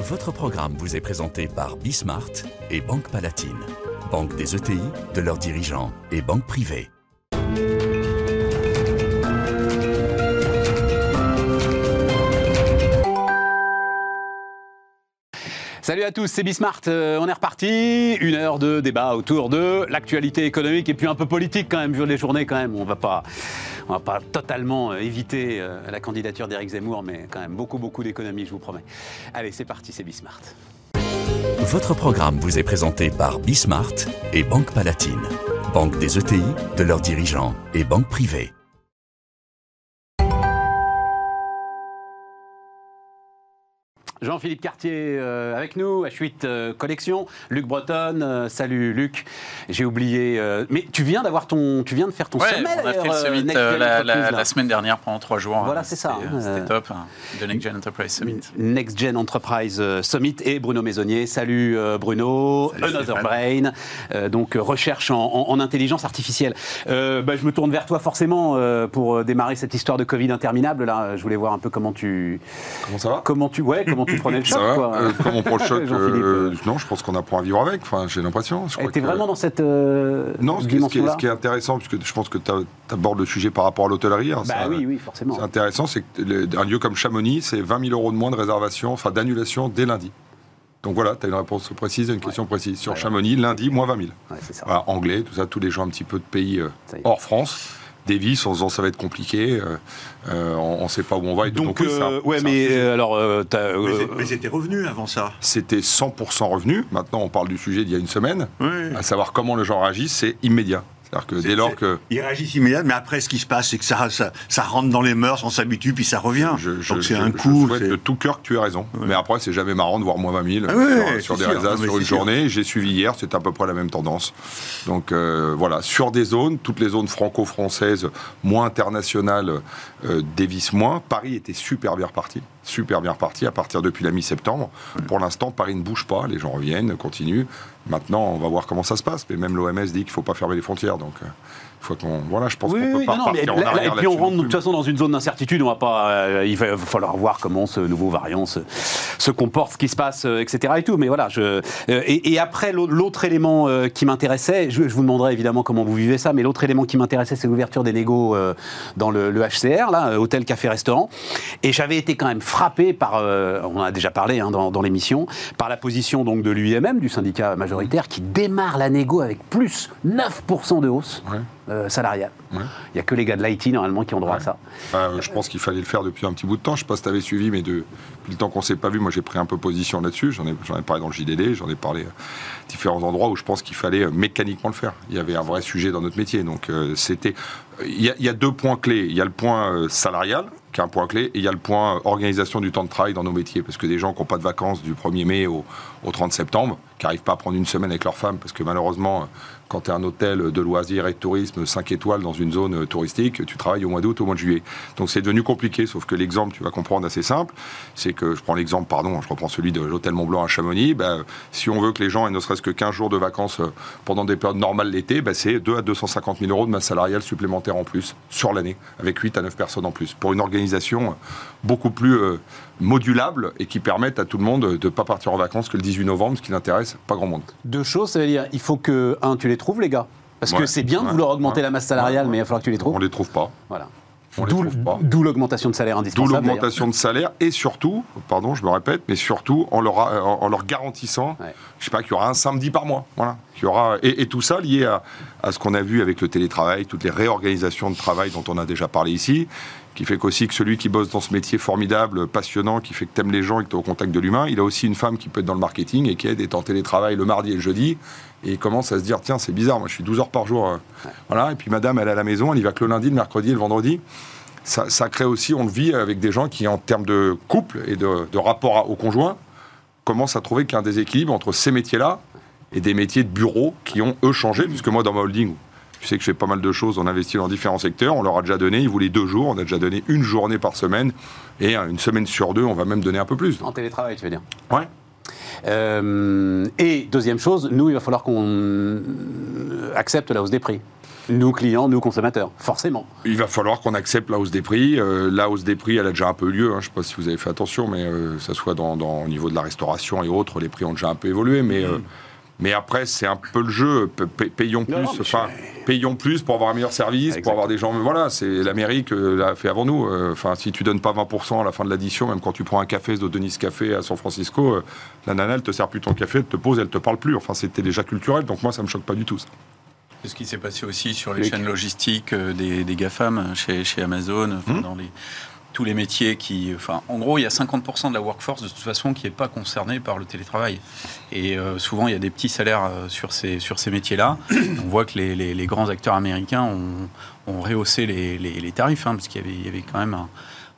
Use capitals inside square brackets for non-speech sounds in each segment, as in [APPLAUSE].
Votre programme vous est présenté par Bismart et Banque Palatine, banque des ETI, de leurs dirigeants et banque privée. Salut à tous, c'est Bismart. Euh, on est reparti. Une heure de débat autour de l'actualité économique et puis un peu politique quand même, vu les journées quand même. On va pas, va pas totalement euh, éviter euh, la candidature d'Éric Zemmour, mais quand même beaucoup, beaucoup d'économie, je vous promets. Allez, c'est parti, c'est Bismart. Votre programme vous est présenté par Bismart et Banque Palatine, banque des ETI, de leurs dirigeants et banque privée. Jean-Philippe Cartier euh, avec nous, H8 euh, Collection, Luc Breton, euh, salut Luc, j'ai oublié, euh, mais tu viens d'avoir ton, tu viens de faire ton Ouais, sommet on a fait le d'ailleurs, euh, summit Next euh, Gen la, semaine dernière pendant trois jours. Voilà, Euh, c'est ça, C'était hein, top, hein, de Next Gen Enterprise Summit. Next Gen Enterprise Summit et Bruno Maisonnier. Salut euh, Bruno, Salut Another Stéphane. Brain, euh, donc recherche en, en- en intelligence artificielle. Euh, bah, je me tourne vers toi forcément euh, pour euh, démarrer cette histoire de Covid interminable. Là, je voulais voir un peu comment tu, Comment ça va? Comment tu, ouais, comment tu prenais le choc. Ça va quoi. Euh, Comment on prend le [LAUGHS] choc euh. Non, je pense qu'on apprend à vivre avec. Enfin, j'ai l'impression. T'es que- vraiment dans cette euh, Non, ce qui, ce qui est, dimension-là ce qui est intéressant, puisque je pense que tu abordes le sujet par rapport à l'hôtellerie. hein, Bah ça- oui, oui, forcément. C'est intéressant, c'est que le- un lieu comme Chamonix, c'est 20 000 euros de moins de réservation, enfin d'annulation dès lundi. Donc voilà, tu as une réponse précise et une question précise. Sur Ouais. Chamonix, lundi, moins 20 000. Ouais, ça. Voilà, anglais, tout ça, tous les gens un petit peu de pays euh, hors France. Davis, en se disant ça va être compliqué, euh, euh, on ne sait pas où on va. Et. Donc, oui, c'est un- euh, ouais, mais alors, Mais, euh, c'était revenu avant ça. C'était 100% revenu. Maintenant, on parle du sujet d'il y a une semaine. Oui. À savoir comment les gens réagissent, c'est immédiat. C'est-à-dire que dès lors que. Ils réagissent immédiatement, mais après, ce qui se passe, c'est que ça, ça, ça rentre dans les mœurs, on s'habitue, puis ça revient. Je, je- Donc c'est je- un je coup. souhaite c'est- de tout cœur que tu aies raison. Ouais. Mais après, c'est jamais marrant de voir moins 20 000 Ah ouais, sur, des résas sur une sûr. journée. J'ai suivi hier, c'est à peu près la même tendance. Donc euh, voilà, sur des zones, toutes les zones franco-françaises, moins internationales, euh, dévissent moins. Paris était super bien reparti. Super bien reparti à partir depuis la mi-septembre. Pour l'instant, Paris ne bouge pas. Les gens reviennent, continuent. Maintenant, on va voir comment ça se passe. Mais même l'OMS dit qu'il ne faut pas fermer les frontières. Donc, euh, faut. Voilà, je pense Oui, qu'on peut oui, pas non, non, mais repartir en là- là- arrière et puis on rentre de toute façon dans une zone d'incertitude. On va pas, euh, il va falloir voir comment ce nouveau variant se, se comporte, ce qui se passe, euh, etc. Et tout. Mais voilà, je, euh, et, et après l'au- l'autre élément qui m'intéressait, je, je vous demanderai évidemment comment vous vivez ça, mais l'autre élément qui m'intéressait, c'est l'ouverture des négos dans le, le HCR, là, hôtel, café, restaurant. Et j'avais été quand même frappé par, on en a déjà parlé hein, dans, dans l'émission, par la position donc de l'UIMM, du syndicat majoritaire, qui démarre la négo avec plus 9% de hausse Ouais. Euh, salariale. Ouais. Il n'y a que les gars de l'IT normalement qui ont droit à ça. Euh, je pense qu'il fallait le faire depuis un petit bout de temps. Je ne sais pas si tu avais suivi, mais de- depuis le temps qu'on ne s'est pas vu, moi j'ai pris un peu position là-dessus. J'en ai, parlé dans le JDD, j'en ai parlé à différents endroits où je pense qu'il fallait euh, mécaniquement le faire. Il y avait un vrai sujet dans notre métier. Donc euh, c'était. Il y, a, il y a deux points clés. Il y a le point euh, salarial, qui est un point clé, et il y a le point euh, organisation du temps de travail dans nos métiers. Parce que des gens qui n'ont pas de vacances du 1er mai au, au 30 septembre, qui n'arrivent pas à prendre une semaine avec leur femme, parce que malheureusement, euh, quand tu es un hôtel de loisirs et de tourisme 5 étoiles dans une zone touristique, tu travailles au mois d'août, au mois de juillet. Donc c'est devenu compliqué, sauf que l'exemple, tu vas comprendre, assez simple, c'est que, je prends l'exemple, pardon, je reprends celui de l'hôtel Mont-Blanc à Chamonix, ben, si on veut que les gens aient ne serait-ce que 15 jours de vacances euh, pendant des périodes normales l'été, ben, c'est 2 à 250 000 euros de masse salariale supplémentaire en plus sur l'année, avec 8 à 9 personnes en plus, pour une organisation euh, beaucoup plus euh, modulable et qui permette à tout le monde de ne pas partir en vacances que le 18 novembre, ce qui n'intéresse pas grand monde. Deux choses, ça veut dire, il faut que, un, tu les trouves, les gars. Parce que c'est bien de vouloir augmenter la masse salariale, mais il va falloir que tu les trouves. On les trouve pas. Voilà. D'où trouve pas. d'où l'augmentation de salaire D'où indispensable. l'augmentation de salaire et surtout, pardon, je me répète, mais surtout en leur, en leur garantissant, Ouais. je sais pas, qu'il y aura un samedi par mois, voilà, qu'il y aura et, et tout ça lié à, à ce qu'on a vu avec le télétravail, toutes les réorganisations de travail dont on a déjà parlé ici, qui fait qu'aussi que celui qui bosse dans ce métier formidable, passionnant, qui fait que t'aimes les gens et que t'es au contact de l'humain, il a aussi une femme qui peut être dans le marketing et qui aide est en télétravail le mardi et le jeudi et il commence à se dire tiens c'est bizarre, moi je suis 12 heures par jour, euh, voilà, et puis madame elle est à la maison, elle y va que le lundi, le mercredi et le vendredi ça, ça crée aussi, on le vit avec des gens qui, en termes de couple et de, de rapport au conjoint, commencent à trouver qu'il y a un déséquilibre entre ces métiers-là et des métiers de bureau qui ont, eux, changé. Puisque moi, dans ma holding, tu sais que je fais pas mal de choses, on investit dans différents secteurs, on leur a déjà donné, ils voulaient deux jours, on a déjà donné une journée par semaine, et euh, une semaine sur deux, on va même donner un peu plus. En télétravail, tu veux dire? Ouais. Euh, et deuxième chose, nous, il va falloir qu'on accepte la hausse des prix. Nous clients, nous consommateurs, forcément. Il va falloir qu'on accepte la hausse des prix. Euh, la hausse des prix, elle a déjà un peu eu lieu. hein. Je ne sais pas si vous avez fait attention, mais euh, ça soit dans, dans- au niveau de la restauration et autres, les prix ont déjà un peu évolué. Mais, euh, mais après, c'est un peu le jeu. Payons plus. Non, non, mais enfin, payons plus pour avoir un meilleur service, Exactement. pour avoir des gens. Voilà, c'est l'Amérique euh, l'a fait avant nous. Euh, Enfin, si tu donnes pas 20% à la fin de l'addition, même quand tu prends un café de Denis Café à San Francisco, euh, la nana, elle te sert plus ton café, elle te pose, elle te parle plus. Enfin, c'était déjà culturel. Donc moi, ça me choque pas du tout. ça. C'est ce qui s'est passé aussi sur les chaînes logistiques des, des GAFAM euh, chez, chez Amazon, enfin, Mhm. dans les, tous les métiers qui. Enfin, en gros, il y a 50% de la workforce de toute façon qui n'est pas concernée par le télétravail. Et euh, souvent, il y a des petits salaires euh, sur ces, sur ces métiers-là. On voit que les, les- grands acteurs américains ont, ont rehaussé les, les- tarifs, hein, parce qu'il y avait quand même un,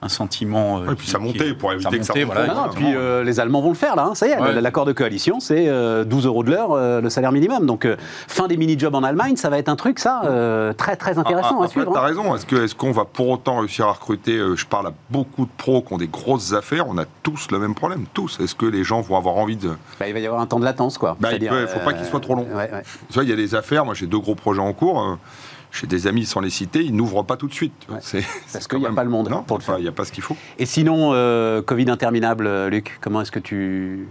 un sentiment. euh, Ouais, puis ça qui- montait pour éviter que ça montait, remonte. voilà, Non, non, exactement. puis euh, les Allemands vont le faire là, hein, ça y est, Ouais. l'accord de coalition c'est euh, 12 euros de l'heure euh, le salaire minimum. Donc euh, fin des mini-jobs en Allemagne, ça va être un truc ça euh, très très intéressant Ah, à après, suivre. T'as hein. raison. Est-ce qu'on va pour autant réussir à recruter euh, Je parle à beaucoup de pros qui ont des grosses affaires. On a tous le même problème. Tous. Est-ce que les gens vont avoir envie de. Bah, il va y avoir un temps de latence quoi. Bah, il peut- faut pas qu'il soit trop long. ouais, ouais. Tu vois, il y a des affaires. Moi, j'ai deux gros projets en cours. J'ai des amis sans les citer. Ils n'ouvrent pas tout de suite. Ouais. C'est- Parce qu'il y quand a même- pas le monde Non, pour le enfin, faire. il n'y a pas ce qu'il faut. Et sinon, euh, Covid interminable, euh, Luc, comment est-ce que tu.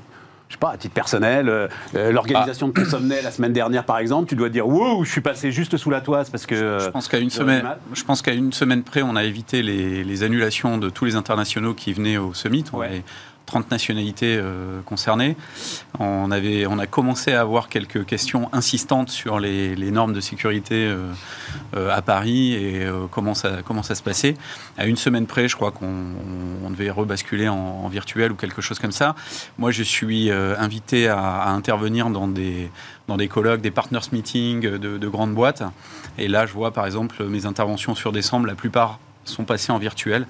Je sais pas, à titre personnel, euh, l'organisation de ton sommet la semaine dernière, par exemple, tu dois dire Wow, je suis passé juste sous la toise parce que. Je pense qu'à une semaine, du mal. je pense qu'à une semaine près, on a évité les, les annulations de tous les internationaux qui venaient au summit. On Ouais. avait 30 nationalités euh, concernées. On avait, on a commencé à avoir quelques questions insistantes sur les, normes de sécurité euh, euh, à Paris et comment ça, comment ça se passait. À une semaine près, je crois qu'on on- on devait rebasculer en, virtuel ou quelque chose comme ça. Moi, je suis invité à, intervenir dans des dans des colloques, des partners meetings de grandes boîtes. Et là, je vois par exemple mes interventions sur décembre, la plupart sont passées en virtuel.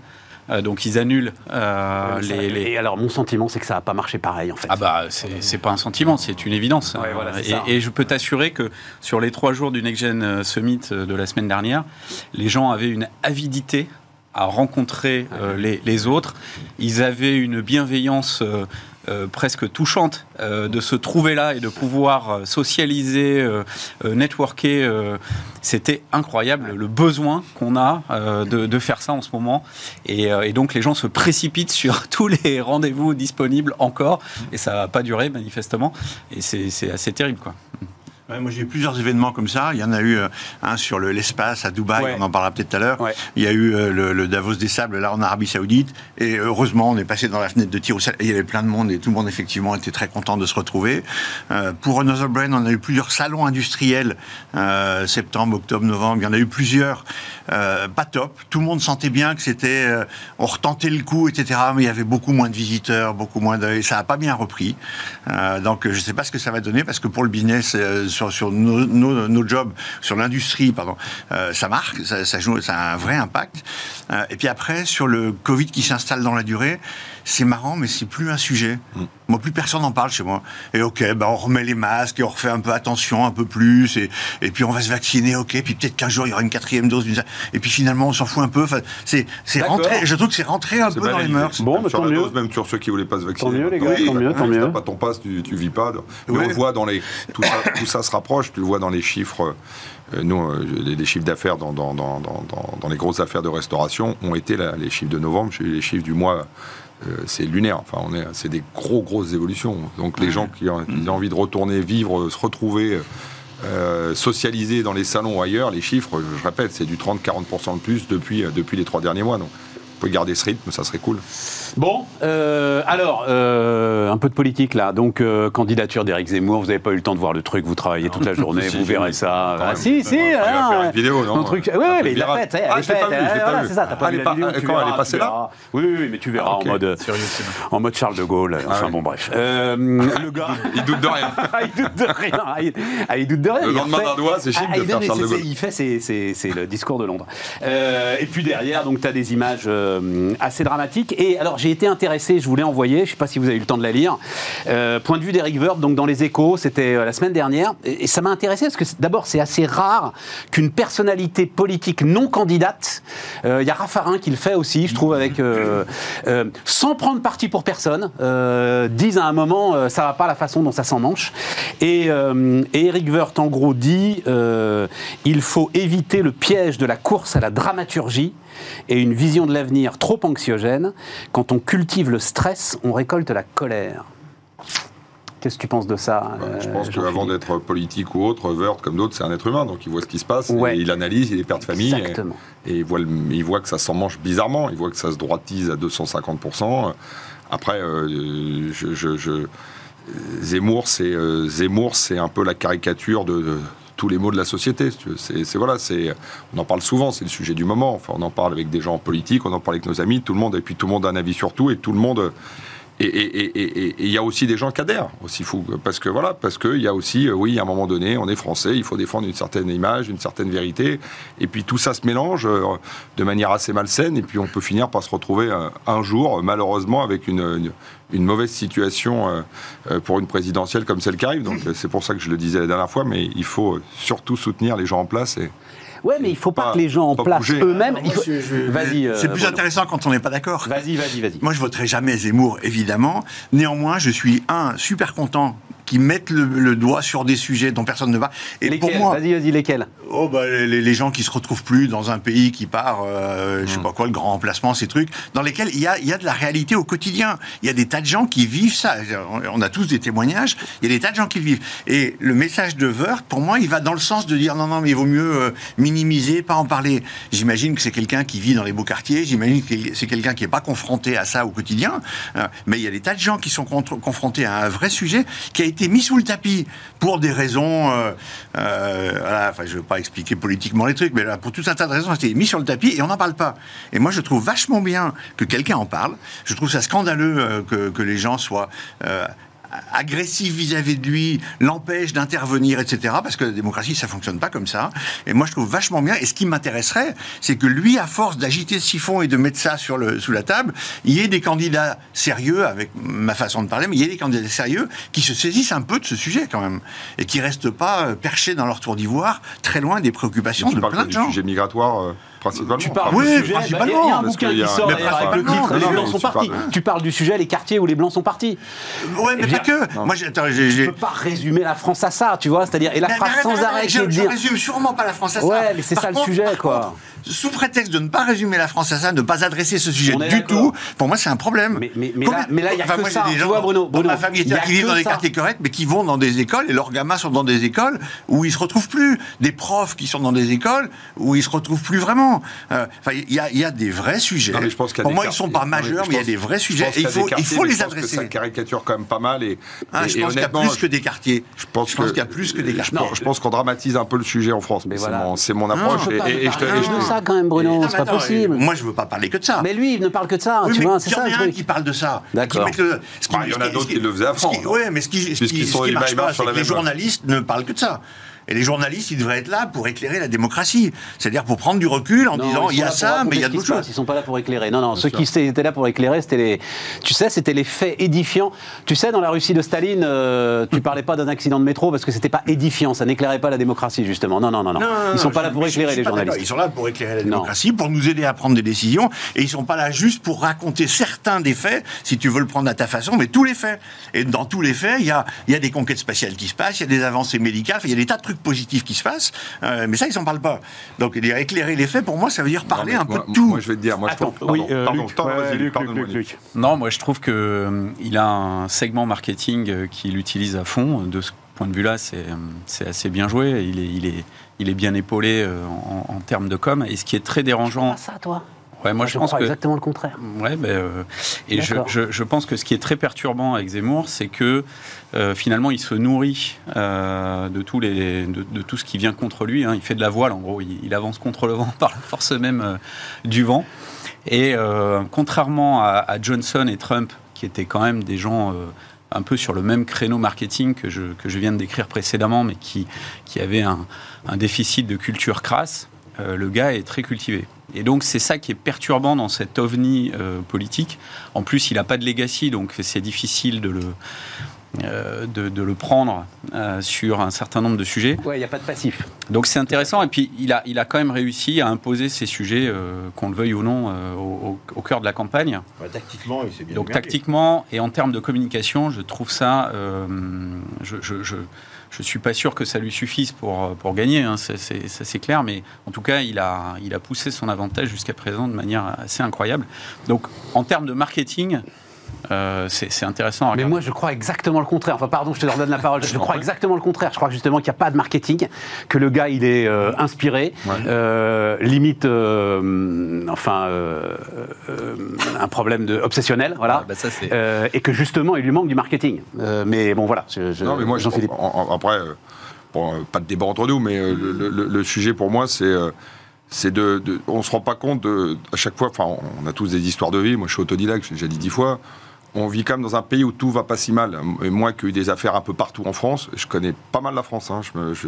Euh, donc ils annulent euh, les, les- Et alors, mon sentiment, c'est que ça n'a pas marché pareil, en fait. Ah bah c'est pas un sentiment, c'est une évidence. Ouais, voilà, et, et je peux t'assurer que sur les trois jours du Next Gen euh, Summit de la semaine dernière, les gens avaient une avidité à rencontrer les, les autres. Ils avaient une bienveillance euh, presque touchante euh, de se trouver là et de pouvoir euh, socialiser, networker. C'était incroyable le besoin qu'on a de, faire ça en ce moment. Et, et donc les gens se précipitent sur [LAUGHS] tous les rendez-vous disponibles encore. Et ça va pas durer manifestement. Et c'est assez terrible quoi. Ouais, moi, j'ai eu plusieurs événements comme ça. Il y en a eu euh, un sur le- l'espace à Dubaï, Ouais. on en parlera peut-être tout à l'heure. Ouais. Il y a eu euh, le, le Davos des Sables, là, en Arabie Saoudite. Et heureusement, on est passé dans la fenêtre de tir au sel. Et il y avait plein de monde, et tout le monde, effectivement, était très content de se retrouver. Euh, pour Another Brain, on a eu plusieurs salons industriels, euh, septembre, octobre, novembre. Il y en a eu plusieurs. Pas top. Tout le monde sentait bien que c'était. on retentait le coup, etc. Mais il y avait beaucoup moins de visiteurs, beaucoup moins de. et ça n'a pas bien repris. Donc, je ne sais pas ce que ça va donner, parce que pour le business, sur, nos, nos- jobs, sur l'industrie, pardon, euh, ça marque, ça, joue, a un vrai impact. Euh, et puis après, sur le Covid qui s'installe dans la durée, c'est marrant, mais c'est plus un sujet. Moi, plus personne n'en parle chez moi. Et ok, ben on remet les masques et on refait un peu attention, un peu plus, et, et puis on va se vacciner, ok, puis peut-être qu'un jour il y aura une quatrième dose. Et puis finalement, on s'en fout un peu. Enfin, c'est c'est rentré. Je trouve que c'est rentré un C'est peu dans les mœurs. Bon, Même bah, sur tant la mieux. dose, même sur ceux qui voulaient pas se vacciner. Tant mieux, les gars, Maintenant, tant mieux, tant si mieux. t'as pas ton passe, tu, tu vis pas. Mais Ouais. on voit dans les tout ça, tout ça se rapproche. Tu le vois dans les chiffres. euh, nous, euh, les, chiffres d'affaires dans, dans, dans, dans, les grosses affaires de restauration ont été là, les chiffres de novembre. Les chiffres du mois. Euh, c'est lunaire. Enfin, on est, c'est des gros grosses évolutions. Donc les gens qui ont, qui ont envie de retourner vivre, euh, se retrouver. euh, socialiser dans les salons ou ailleurs, les chiffres, je répète, c'est du 30-40% de plus depuis, depuis les trois derniers mois. Donc, vous pouvez garder ce rythme, ça serait cool. Bon, euh, alors, euh, un peu de politique là. Donc, euh, candidature d'Éric Zemmour, vous n'avez pas eu le temps de voir le truc, vous travaillez toute la journée, [LAUGHS] Si, vous verrez ça. Ah, même. si, si, Il ah, faire une vidéo, non un truc. Oui, peu mais il l'a elle Ah, est je l'ai faite, pas vu, je l'ai pas vu. c'est ça, t'as pas Ah, vu la vidéo, quand elle est passée là. Oui, oui, mais tu verras Ah, en mode, en mode Charles de Gaulle. Enfin bon, bref. [LAUGHS] Le gars. Il doute de rien. [LAUGHS] Ah, il doute de rien. Ah, il, ah, doute de rien. Le lendemain d'un doigt, c'est chic Ah, de il- faire Charles de Gaulle. Il fait, c'est- le discours de Londres. Et puis derrière, donc, tu as des images assez dramatique. Et alors, j'ai été intéressé, je voulais envoyer, je ne sais pas si vous avez eu le temps de la lire, euh, point de vue d'Eric Woerth, donc dans les échos, c'était euh, la semaine dernière. Et, ça m'a intéressé parce que d'abord, c'est assez rare qu'une personnalité politique non candidate, euh, il y a Raffarin qui le fait aussi, je trouve, avec, sans prendre parti pour personne, disent à un moment, ça va pas la façon dont ça s'en manche. Et, Eric Woerth, en gros, dit il faut éviter le piège de la course à la dramaturgie et une vision de l'avenir trop anxiogène. Quand on cultive le stress, on récolte la colère. Qu'est-ce que tu penses de ça Bah, je euh, pense qu'avant d'être politique ou autre, Wörth, comme d'autres, c'est un être humain, donc il voit ce qui se passe, Ouais. et il analyse, il est père de famille, et, Exactement. et il, voit le- il voit que ça s'en mange bizarrement, il voit que ça se droitise à 250%. Après, euh, je, je- je- Zemmour, c'est euh, Zemmour, c'est un peu la caricature de, de tous les maux de la société. C'est, voilà, c'est, on en parle souvent, c'est le sujet du moment. On en parle avec des gens politiques, on en parle avec nos amis, tout le monde, et puis tout le monde a un avis sur tout, et tout le monde. Et il y a aussi des gens qui adhèrent, aussi fou, parce que voilà, parce qu'il y a aussi, euh, oui, à un moment donné, on est français, il faut défendre une certaine image, une certaine vérité, et puis tout ça se mélange euh, de manière assez malsaine, et puis on peut finir par se retrouver euh, un jour, malheureusement, avec une, une, mauvaise situation pour une présidentielle comme celle qui arrive. Donc c'est pour ça que je le disais la dernière fois, mais il faut surtout soutenir les gens en place Ouais, mais il faut pas Pas- que les gens en place eux-mêmes. Faut- je- Vas-y. euh, C'est plus Bruno. intéressant quand on n'est pas d'accord. Vas-y, vas-y, vas-y. Moi, je voterai jamais Zemmour, évidemment. Néanmoins, je suis, un, super content qu'ils mettent le, le doigt sur des sujets dont personne ne va. Et Lesquels pour moi, Vas-y, vas-y, lesquels oh, bah, les, les gens qui se retrouvent plus dans un pays qui part, euh, je sais pas quoi, le grand remplacement, ces trucs, dans lesquels il y a, y a de la réalité au quotidien. Il y a des tas de gens qui vivent ça. On a tous des témoignages. Il y a des tas de gens qui le vivent. Et le message de Wörth, pour moi, il va dans le sens de dire non, non, mais il vaut mieux euh, minimiser, pas en parler. J'imagine que c'est quelqu'un qui vit dans les beaux quartiers. J'imagine que c'est quelqu'un qui n'est pas confronté à ça au quotidien. Euh, mais il y a des tas de gens qui sont confrontés à un vrai sujet qui a été mis sous le tapis pour des raisons. euh, euh, enfin, je ne veux pas expliquer politiquement les trucs, mais là, pour tout un tas de raisons, ça a été mis sur le tapis et on n'en parle pas. Et moi, je trouve vachement bien que quelqu'un en parle. Je trouve ça scandaleux euh, que les gens soient. Agressifs vis-à-vis de lui, l'empêchent d'intervenir, etc. Parce que la démocratie, ça fonctionne pas comme ça. Et moi, je trouve vachement bien. Et ce qui m'intéresserait, c'est que lui, à force d'agiter ce siphon et de mettre ça sur le, sous la table, il y ait des candidats sérieux, avec ma façon de parler, mais il y ait des candidats sérieux qui se saisissent un peu de ce sujet quand même. Et qui restent pas euh, perchés dans leur tour d'ivoire, très loin des préoccupations de plein de du gens. sujet migratoire euh, principalement. Tu parles Oui, du sujet, principalement, bah, il y a un bouquin qui sort avec le titre Les Blancs mais sont partis. Tu parles du sujet les quartiers où les Blancs sont partis. Ouais, mais Eh pas bien, que. Moi, j'ai- attends, j'ai- Je j'ai- peux pas résumer la France à ça, tu vois. C'est-à-dire, et la mais sans arrêt je, dire. résume sûrement pas la France à ça. Ouais, mais c'est ça le sujet, quoi. Sous prétexte de ne pas résumer la France à ça, de ne pas adresser ce sujet du tout, pour moi, c'est un problème. Mais- mais- mais Combien- là- mais là, il y a enfin, que moi, ça. des Tu gens vois, dans- Bruno, ma famille il y a qui vivent dans des ça. quartiers corrects, mais qui vont dans des écoles et leurs gamins sont dans des écoles où ils se retrouvent plus. Des profs qui sont dans des écoles où ils se retrouvent plus vraiment. Euh, Enfin, il y, a- il y a des vrais sujets. Non, mais je pense qu'il y a pour moi, ils quartiers. sont pas majeurs, je mais il y a des vrais je sujets. il faut, il faut les adresser. Ça caricature quand même pas mal et, Ah, et- je pense qu'il y a plus que des quartiers. je pense qu'il y a plus que des quartiers. Je pense qu'on dramatise un peu le sujet en France. C'est mon, approche. Et je ça quand même, Bruno. Non, C'est pas attends, possible. Moi, je veux pas parler que de ça. Mais lui, il ne parle que de ça. Oui, Tu mais vois, il c'est y en ça a un qui parle de ça. D'accord. Bah, il y en a d'autres qui- le faisaient à ce qui- fond. Ouais, mais ce qui, ce Puisqu'ils qui, marche marchent pas, sur c'est la que les journalistes ne parlent que de ça. Et les journalistes, ils devraient être là pour éclairer la démocratie. C'est-à-dire pour prendre du recul en Non, disant il y a ça, mais il y a d'autres choses. Ils sont pas là pour éclairer. Non, non, ceux qui étaient là pour éclairer, c'était les. Tu sais, c'était les faits édifiants. Tu sais, dans la Russie de Staline, euh, tu [LAUGHS] parlais pas d'un accident de métro parce que c'était pas édifiant, ça n'éclairait pas la démocratie justement. Non, non, non, non. Non, ils sont non, pas là pour éclairer les journalistes. Ils sont là pour éclairer la Non. démocratie, pour nous aider à prendre des décisions, et ils sont pas là juste pour raconter certains des faits, si tu veux le prendre à ta façon, mais tous les faits. Et dans tous les faits, il y a, il y a des conquêtes spatiales qui se passent, il y a des avancées médicales, il y a des tas de trucs positifs qui se passent, euh, mais ça, ils s'en parlent pas. Donc, dire éclairer les faits, pour moi, ça veut dire parler Non, un peu de tout. Moi, je vais te dire. Moi, je trouve- oui, pardon, euh, pardon, Luc. pardon, Ouais, vas-y, Luc, pardonne-moi, Luc, Luc. Luc. Non, moi je trouve que euh, il a un segment marketing euh, qu'il utilise à fond. De ce point de vue-là, c'est c'est assez bien joué. Il est, il est, il est bien épaulé euh, en, en termes de com. Et ce qui est très dérangeant, Pas ça, toi? Ouais, moi je, pense crois que exactement le contraire. Ouais, ben, euh, et je, je, je pense que ce qui est très perturbant avec Zemmour, c'est que euh, finalement, il se nourrit euh, de, tous les, de, de tout ce qui vient contre lui. hein. Il fait de la voile, en gros. Il, il avance contre le vent [LAUGHS] par la force même euh, du vent. Et euh, contrairement à, à Johnson et Trump, qui étaient quand même des gens euh, un peu sur le même créneau marketing que je, que je viens de décrire précédemment, mais qui, qui avaient un, un déficit de culture crasse, euh, le gars est très cultivé. Et donc c'est ça qui est perturbant dans cet ovni euh, politique. En plus, il n'a pas de legacy, donc c'est difficile de le, euh, de, de le prendre euh, sur un certain nombre de sujets. Ouais, il n'y a pas de passif. Donc c'est intéressant. Et puis il a, il a quand même réussi à imposer ces sujets, euh, qu'on le veuille ou non, euh, au, cœur de la campagne. Tactiquement, il s'est bien Donc tactiquement et en termes de communication, je trouve ça. euh, je, je, je, je suis pas sûr que ça lui suffise pour, pour gagner, hein, ça c'est clair, mais en tout cas, il a, il a poussé son avantage jusqu'à présent de manière assez incroyable. Donc en termes de marketing, euh, c'est intéressant Mais moi, je crois exactement le contraire. Enfin, pardon, je te redonne la [LAUGHS] parole. Je crois exactement le contraire. Je crois justement qu'il n'y a pas de marketing, que le gars, il est euh, inspiré, euh, limite, euh, enfin, euh, euh, un problème de obsessionnel, voilà. Ah, bah ça, Euh, et que justement, il lui manque du marketing. Euh, mais bon, voilà. Je, je- Non, mais moi, Jean-Philippe. après, bon, pas de débat entre nous, mais le, le- le sujet pour moi, c'est. C'est de, de- on se rend pas compte de, à chaque fois, enfin, on a tous des histoires de vie. Moi, je suis autodidacte, j'ai déjà dit dix fois. On vit quand même dans un pays où tout va pas si mal. Et moi, qui ai eu des affaires un peu partout en France, je connais pas mal la France. hein.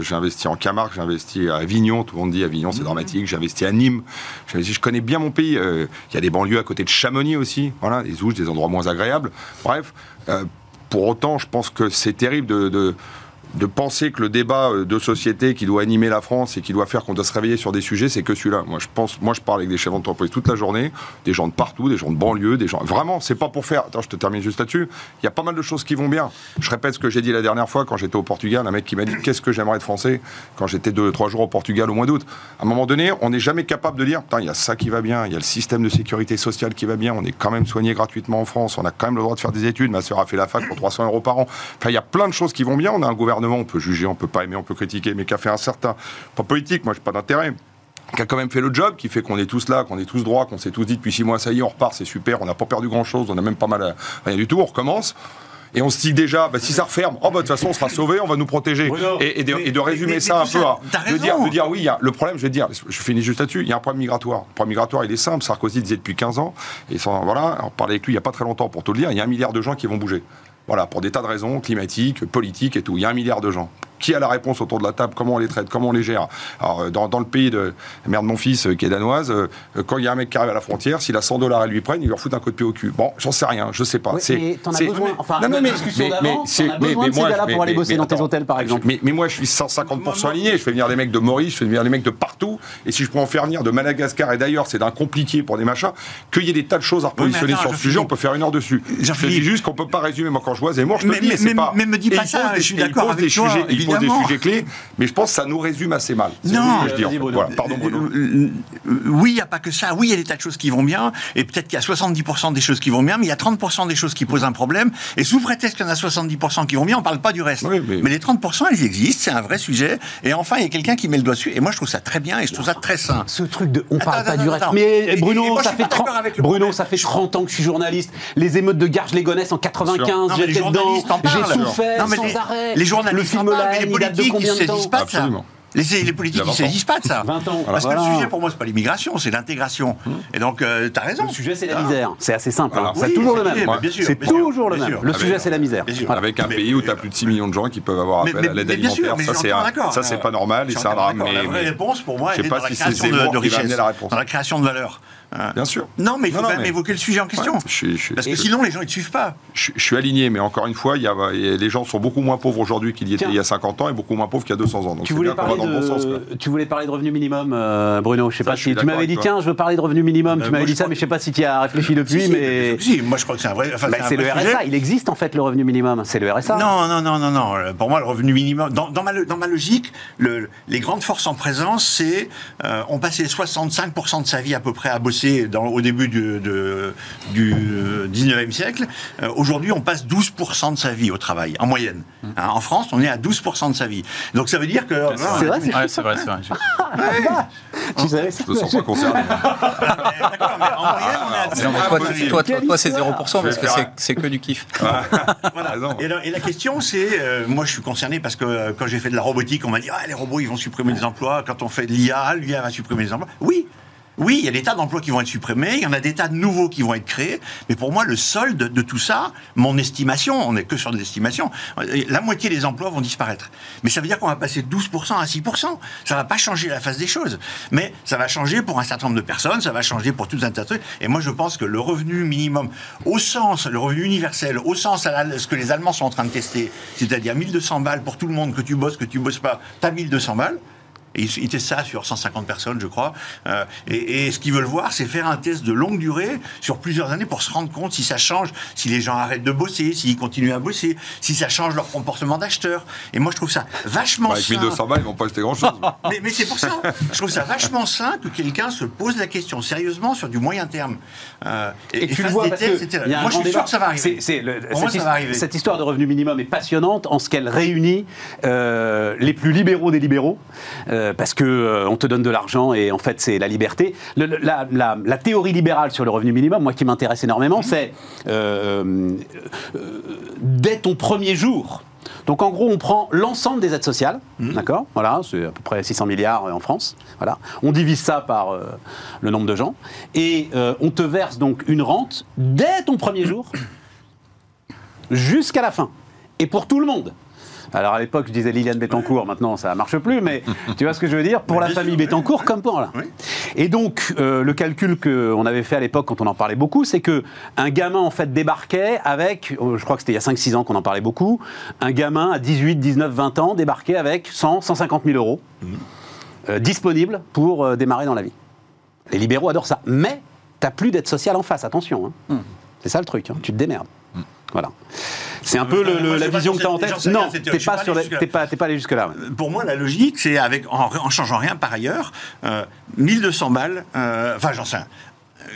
J'ai investi en Camargue, j'ai investi à Avignon. Tout le monde dit Avignon, c'est dramatique. J'ai investi à Nîmes. Investi- Je connais bien mon pays. Euh, Il y a des banlieues à côté de Chamonix aussi. Voilà, des ouches, des endroits moins agréables. Bref, euh, pour autant, je pense que c'est terrible de, de, de penser que le débat euh, de société qui doit animer la France et qui doit faire qu'on doit se réveiller sur des sujets, c'est que celui-là. Moi, je pense, moi, je parle avec des chefs d'entreprise toute la journée, des gens de partout, des gens de banlieue, des gens. Vraiment, c'est pas pour faire. Attends, je te termine juste là-dessus. Il y a pas mal de choses qui vont bien. Je répète ce que j'ai dit la dernière fois quand j'étais au Portugal. Un mec qui m'a dit qu'est-ce que j'aimerais être français quand j'étais deux, trois jours au Portugal au mois d'août. À un moment donné, on n'est jamais capable de dire, putain, il y a ça qui va bien, il y a le système de sécurité sociale qui va bien, on est quand même soigné gratuitement en France, on a quand même le droit de faire des études. Ma sœur a fait la fac pour 300 euros par an. Enfin, il y a plein de choses qui vont bien. On a on peut juger, on peut pas aimer, on peut critiquer, mais qui a fait un certain, pas politique, moi, j'ai pas d'intérêt qui a quand même fait le job, qui fait qu'on est tous là, qu'on est tous droits, qu'on s'est tous dit depuis six mois, ça y est, on repart, c'est super, on n'a pas perdu grand-chose, on a même pas mal, à- rien du tout, on recommence. Et on se dit déjà, bah, si ça referme, oh, bah, de toute façon, on sera sauvé, on va nous protéger. Et, et de, mais- et de résumer mais- ça un tout peu à. De dire, de dire, oui, y a, le problème, je vais dire, je finis juste là-dessus, il y a un problème migratoire. Le problème migratoire, il est simple, Sarkozy disait depuis 15 ans, et sans, voilà, on parlait avec lui il n'y a pas très longtemps pour te le dire, il y a un milliard de gens qui vont bouger. Voilà, pour des tas de raisons climatiques, politiques et tout. Il y a un milliard de gens. Qui a la réponse autour de la table Comment on les traite Comment on les gère Alors, euh, dans, dans le pays de la mère de mon fils, euh, qui est danoise, euh, quand il y a un mec qui arrive à la frontière, s'il a 100 dollars, elle lui prenne, il leur fout un coup de pied au cul. Bon, j'en sais rien, je sais pas. Oui, mais t'en as besoin. Enfin, Non, mais- discussion mais- d'avant, mais t'en as mais- besoin mais de ces mais- pour aller bosser mais dans tes hôtels, par exemple. Mais, mais moi, je suis 150% aligné. Je fais venir les mecs de Maurice, je fais venir les mecs de partout. Et si je peux en faire venir de Madagascar et d'ailleurs, c'est d'un compliqué pour des machins, qu'il y ait des tas de choses à repositionner attends, sur le sujet, on peut faire une heure dessus. Je dis juste qu'on peut pas résumer. Moi, quand je vois Zemmour, je te Mais- dis, mais- c'est pas. mais me dis pas ça, des- je suis d'accord des avec toi, pose des sujets clés, mais je pense que ça nous résume assez mal. C'est Non. ce que je dis, en Vas-y, fait. Bruno. Voilà, pardon Bruno. Euh, euh, oui, il n'y a pas que ça. Oui, il y a des tas de choses qui vont bien. Et peut-être qu'il y a 70% des choses qui vont bien, mais il y a 30% des choses qui posent un problème. Et sous prétexte qu'il y en a 70% qui vont bien, on ne parle pas du reste. Oui, mais- les 30%, ils existent. C'est un vrai sujet. Et enfin, il y a quelqu'un qui met le doigt dessus. Et moi, je trouve ça très bien et je trouve ça très sain. Ce truc de on parle Attends, pas attends, du reste. attends. Mais Et- et Bruno, moi, ça fait pas d'accord 30 avec le Bruno, problème. ça fait 30 ans que je suis journaliste. Les émeutes de Garges-les-Gonesse en 95, Non, mais les j'étais dedans. J'ai souffert Non, mais sans les- arrêt. Les journalistes Le film les politiques, ne saisissent pas de ça. Les, les politiques, ne 20 ans. saisissent pas de ça. 20 ans. Parce que le sujet, pour moi, c'est pas l'immigration, c'est l'intégration. Et donc, tu as raison. Le sujet, c'est la misère. C'est assez simple. hein. C'est toujours le même. mais bien sûr, C'est bien toujours le même. sûr. Le Ah, sujet, mais- c'est la misère. Voilà. Avec un Mais- pays où tu as plus de 6 millions de gens qui peuvent avoir appel mais- à l'aide alimentaire. mais Ça, c'est Euh, pas normal et c'est un drame. La vraie réponse, pour moi, est dans la création de, richesse, dans la création de valeur. Euh, Bien sûr. Non, mais il faut Non, non, quand même mais- évoquer le sujet en question. Ouais, je suis- je suis- Parce que sinon, les gens, ils ne suivent pas. Je, je suis aligné, mais encore une fois, il y a, il y a- les gens sont beaucoup moins pauvres aujourd'hui qu'ils y étaient Tiens. il y a 50 ans et beaucoup moins pauvres qu'il y a 200 ans. Donc Tu voulais, parler dans le bon sens. quoi. de, tu voulais parler de revenu minimum, euh, Bruno. Je sais Ça, pas si tu m'avais dit tiens, je veux parler de revenu minimum. Euh, tu m'avais dit ça, mais je sais pas si tu y as réfléchi depuis. Si, si, mais si, moi, je crois que c'est un vrai. enfin, Bah, c'est le RSA. sujet. Il existe en fait le revenu minimum. C'est le RSA. Non, non, non, non, non. Euh, Pour moi, le revenu minimum, dans, dans ma, dans ma logique, le- les grandes forces en présence, c'est euh, on passait 65% de sa vie à peu près à bosser dans, au début du, de- du euh, 19e siècle. Euh, Aujourd'hui, on passe 12% de sa vie au travail, en moyenne. Hein, en France, on est à 12% de sa vie. Donc ça veut dire que... C'est vrai, c'est Ouais, c'est vrai, c'est vrai. Tu savais ça Je me sens pas concerné. [LAUGHS] D'accord, mais en moyenne, on est à 12%. Non, mais toi, Ah, toi, toi, toi, c'est histoire 0% parce que c'est que du kiff. [LAUGHS] Voilà. raison. Et, la, et la question, c'est, euh, moi, je suis concerné parce que euh, quand j'ai fait de la robotique, on m'a dit, ah, les robots, ils vont supprimer des emplois. Quand on fait de l'IA, l'IA va supprimer des emplois. Oui. Oui, il y a des tas d'emplois qui vont être supprimés, il y en a des tas de nouveaux qui vont être créés, mais pour moi, le solde de tout ça, mon estimation, on n'est que sur des estimations, la moitié des emplois vont disparaître. Mais ça veut dire qu'on va passer de 12% à 6%. Ça va pas changer la face des choses, mais ça va changer pour un certain nombre de personnes, ça va changer pour tout un tas de trucs. Et moi, je pense que le revenu minimum, au sens, le revenu universel, au sens à ce que les Allemands sont en train de tester, c'est-à-dire 1200 balles pour tout le monde, que tu bosses, que tu bosses pas, tu as 1200 balles, et ils testent ça sur 150 personnes, je crois. Euh, et, ce qu'ils veulent voir, c'est faire un test de longue durée sur plusieurs années pour se rendre compte si ça change, si les gens arrêtent de bosser, s'ils continuent à bosser, si ça change leur comportement d'acheteur. Et moi, je trouve ça vachement bah, avec 1200 balles, ils vont pas acheter grand-chose. [LAUGHS] mais, c'est pour ça. Je trouve ça vachement sain que quelqu'un se pose la question sérieusement sur du moyen terme. Euh, et, tu le vois parce que moi, je suis sûr que ça va arriver. cette, histoire de revenu minimum est passionnante en ce qu'elle réunit euh, les plus libéraux des libéraux. Euh, parce que euh, on te donne de l'argent et en fait c'est la liberté. la, théorie libérale sur le revenu minimum, moi qui m'intéresse énormément, c'est euh, dès ton premier jour. Donc en gros, on prend l'ensemble des aides sociales, mhm. d'accord? Voilà, c'est à peu près 600 milliards en France. Voilà, on divise ça par le nombre de gens et on te verse donc une rente dès ton premier jour [COUGHS] jusqu'à la fin et pour tout le monde. Alors à l'époque, je disais Liliane Bettencourt, maintenant ça ne marche plus, mais tu vois ce que je veux dire? Pour la famille Bettencourt, comme pour là. Et donc, euh, le calcul qu'on avait fait à l'époque, quand on en parlait beaucoup, c'est que un gamin en fait débarquait avec, oh, je crois que c'était il y a 5-6 ans qu'on en parlait beaucoup, un gamin à 18, 19, 20 ans débarquait avec 100, 150 000 euros mmh. euh, disponibles pour euh, démarrer dans la vie. Les libéraux adorent ça. Mais tu n'as plus d'aide sociale en face, attention. Hein. Mmh. C'est ça le truc, hein. tu te démerdes. Voilà. C'est un peu la vision que tu as en tête Non, tu n'es pas, pas, pas, allé jusque-là. Pour moi, la logique, c'est avec en, en, changeant rien par ailleurs, 1200 euh, balles, euh, enfin j'en sais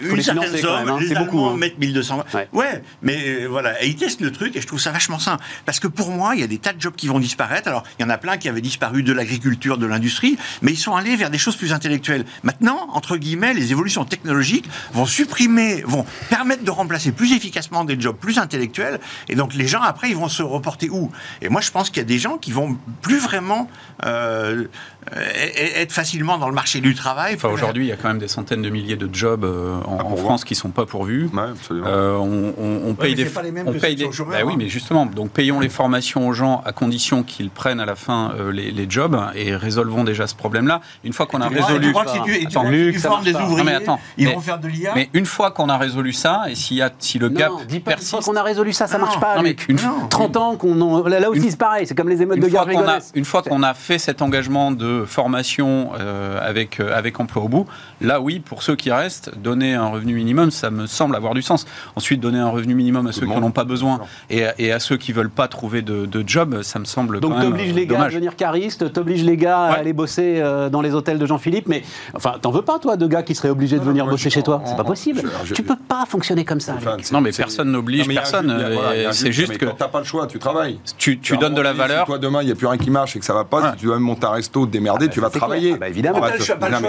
une certaine somme, hein. les Allemands beaucoup, hein. mettent 1200. Ouais. ouais, mais euh, voilà, et ils testent le truc et je trouve ça vachement sain. Parce que pour moi, il y a des tas de jobs qui vont disparaître. Alors, il y en a plein qui avaient disparu de l'agriculture, de l'industrie, mais ils sont allés vers des choses plus intellectuelles. Maintenant, entre guillemets, les évolutions technologiques vont supprimer, vont permettre de remplacer plus efficacement des jobs plus intellectuels. Et donc, les gens, après, ils vont se reporter où? Et moi, je pense qu'il y a des gens qui vont plus vraiment euh, être facilement dans le marché du travail. Enfin, aujourd'hui, il y a quand même des centaines de milliers de jobs euh, en, ah, France qui ne sont pas pourvus. Euh, on, paye des, on paye des, bah oui, hein. mais justement, donc payons les formations aux gens à condition qu'ils prennent à la fin euh, les, jobs et résolvons déjà ce problème-là. Une fois qu'on a résolu, des ouvriers, mais attends, ils vont faire de l'IA. Mais une fois qu'on a résolu ça et s'il y a, si le gap non, persiste, une fois qu'on a résolu ça, ça ne marche pas. mais une, 30 ans qu'on, là aussi c'est pareil, c'est comme les émeutes de guerre. Une fois qu'on a fait cet engagement de formation euh, avec avec emploi au bout, là oui, pour ceux qui restent, donner un revenu minimum, ça me semble avoir du sens. Ensuite, donner un revenu minimum à ceux qui n'en ont pas besoin et, à ceux qui veulent pas trouver de, job, ça me semble Donc, tu obliges les gars à devenir caristes, t'obliges les gars à aller bosser euh, dans les hôtels de Jean-Philippe, mais enfin, t'en veux pas, toi, de gars qui seraient obligés de venir bosser chez toi? C'est pas possible. tu peux pas fonctionner comme ça. non, mais personne n'oblige personne. C'est juste que. T'as pas le choix, tu travailles. Tu, donnes de la valeur. toi, demain, il n'y a plus rien qui marche et que ça va pas, si tu dois même monter un resto, ah bah, tu vas travailler. Ah bah, évidemment.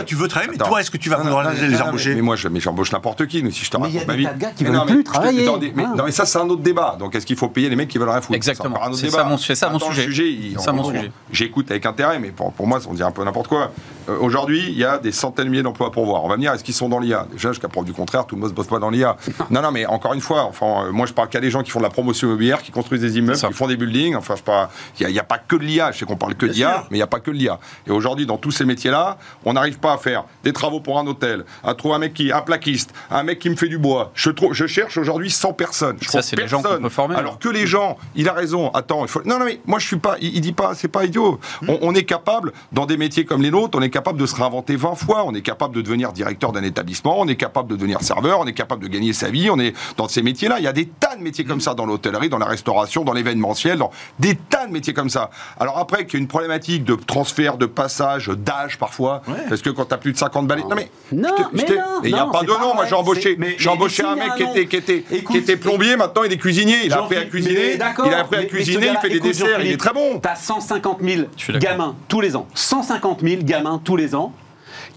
Tu veux travailler, mais toi, est-ce que tu vas les embaucher Mais moi, j'embauche n'importe qui si je te raconte ma vie. Il y a des gars qui veulent plus travailler. mais, ah. non, mais ça, c'est un autre débat. Donc, est-ce qu'il faut payer les mecs qui veulent rien foutre? Exactement. C'est ça, mon, ça mon sujet. ça mon sujet. J'écoute avec intérêt, mais pour, moi, on dit un peu n'importe quoi. Euh, aujourd'hui, il y a des centaines de milliers d'emplois pour voir. On va me dire, est-ce qu'ils sont dans l'IA Déjà, jusqu'à preuve du contraire, tout le monde ne bosse pas dans l'IA. [LAUGHS] non, non, mais encore une fois, enfin, euh, moi, je parle qu'à des gens qui font de la promotion immobilière, qui construisent des immeubles, qui font des buildings. Enfin, il n'y a, pas que de l'IA. Je sais qu'on parle que d'IA, mais il n'y a pas que de l'IA. Et aujourd'hui, dans tous ces métiers-là, on n'arrive pas à faire des travaux pour un hôtel, à trouver un mec qui, un plaquiste, un mec qui me fait du bois. Je, trouve, je cherche aujourd'hui 100 personnes. Je ça, c'est les gens qu'on peut former. Alors que les gens, il a raison. Attends, il faut. Non, non, mais moi, je suis pas. Il, dit pas, c'est pas idiot. On, on, est capable, dans des métiers comme les nôtres, on est capable de se réinventer 20 fois. On est capable de devenir directeur d'un établissement. On est capable de devenir serveur. On est capable de gagner sa vie. On est dans ces métiers-là. Il y a des tas de métiers comme ça dans l'hôtellerie, dans la restauration, dans l'événementiel, dans des tas de métiers comme ça. Alors après, qu'il y a une problématique de transfert, de passage, d'âge parfois, parce que quand tu as plus de 50 balais. Non, mais. Non, mais il n'y a pas de nom. Moi, j'ai embauché, j'ai embauché un mec qui était, qui était, qui était plombier, maintenant il est cuisinier. Il a appris à cuisiner. Il a appris à cuisiner, il fait des desserts, il est très bon. Tu as 150 000 gamins tous les ans. 150 000 gamins tous les ans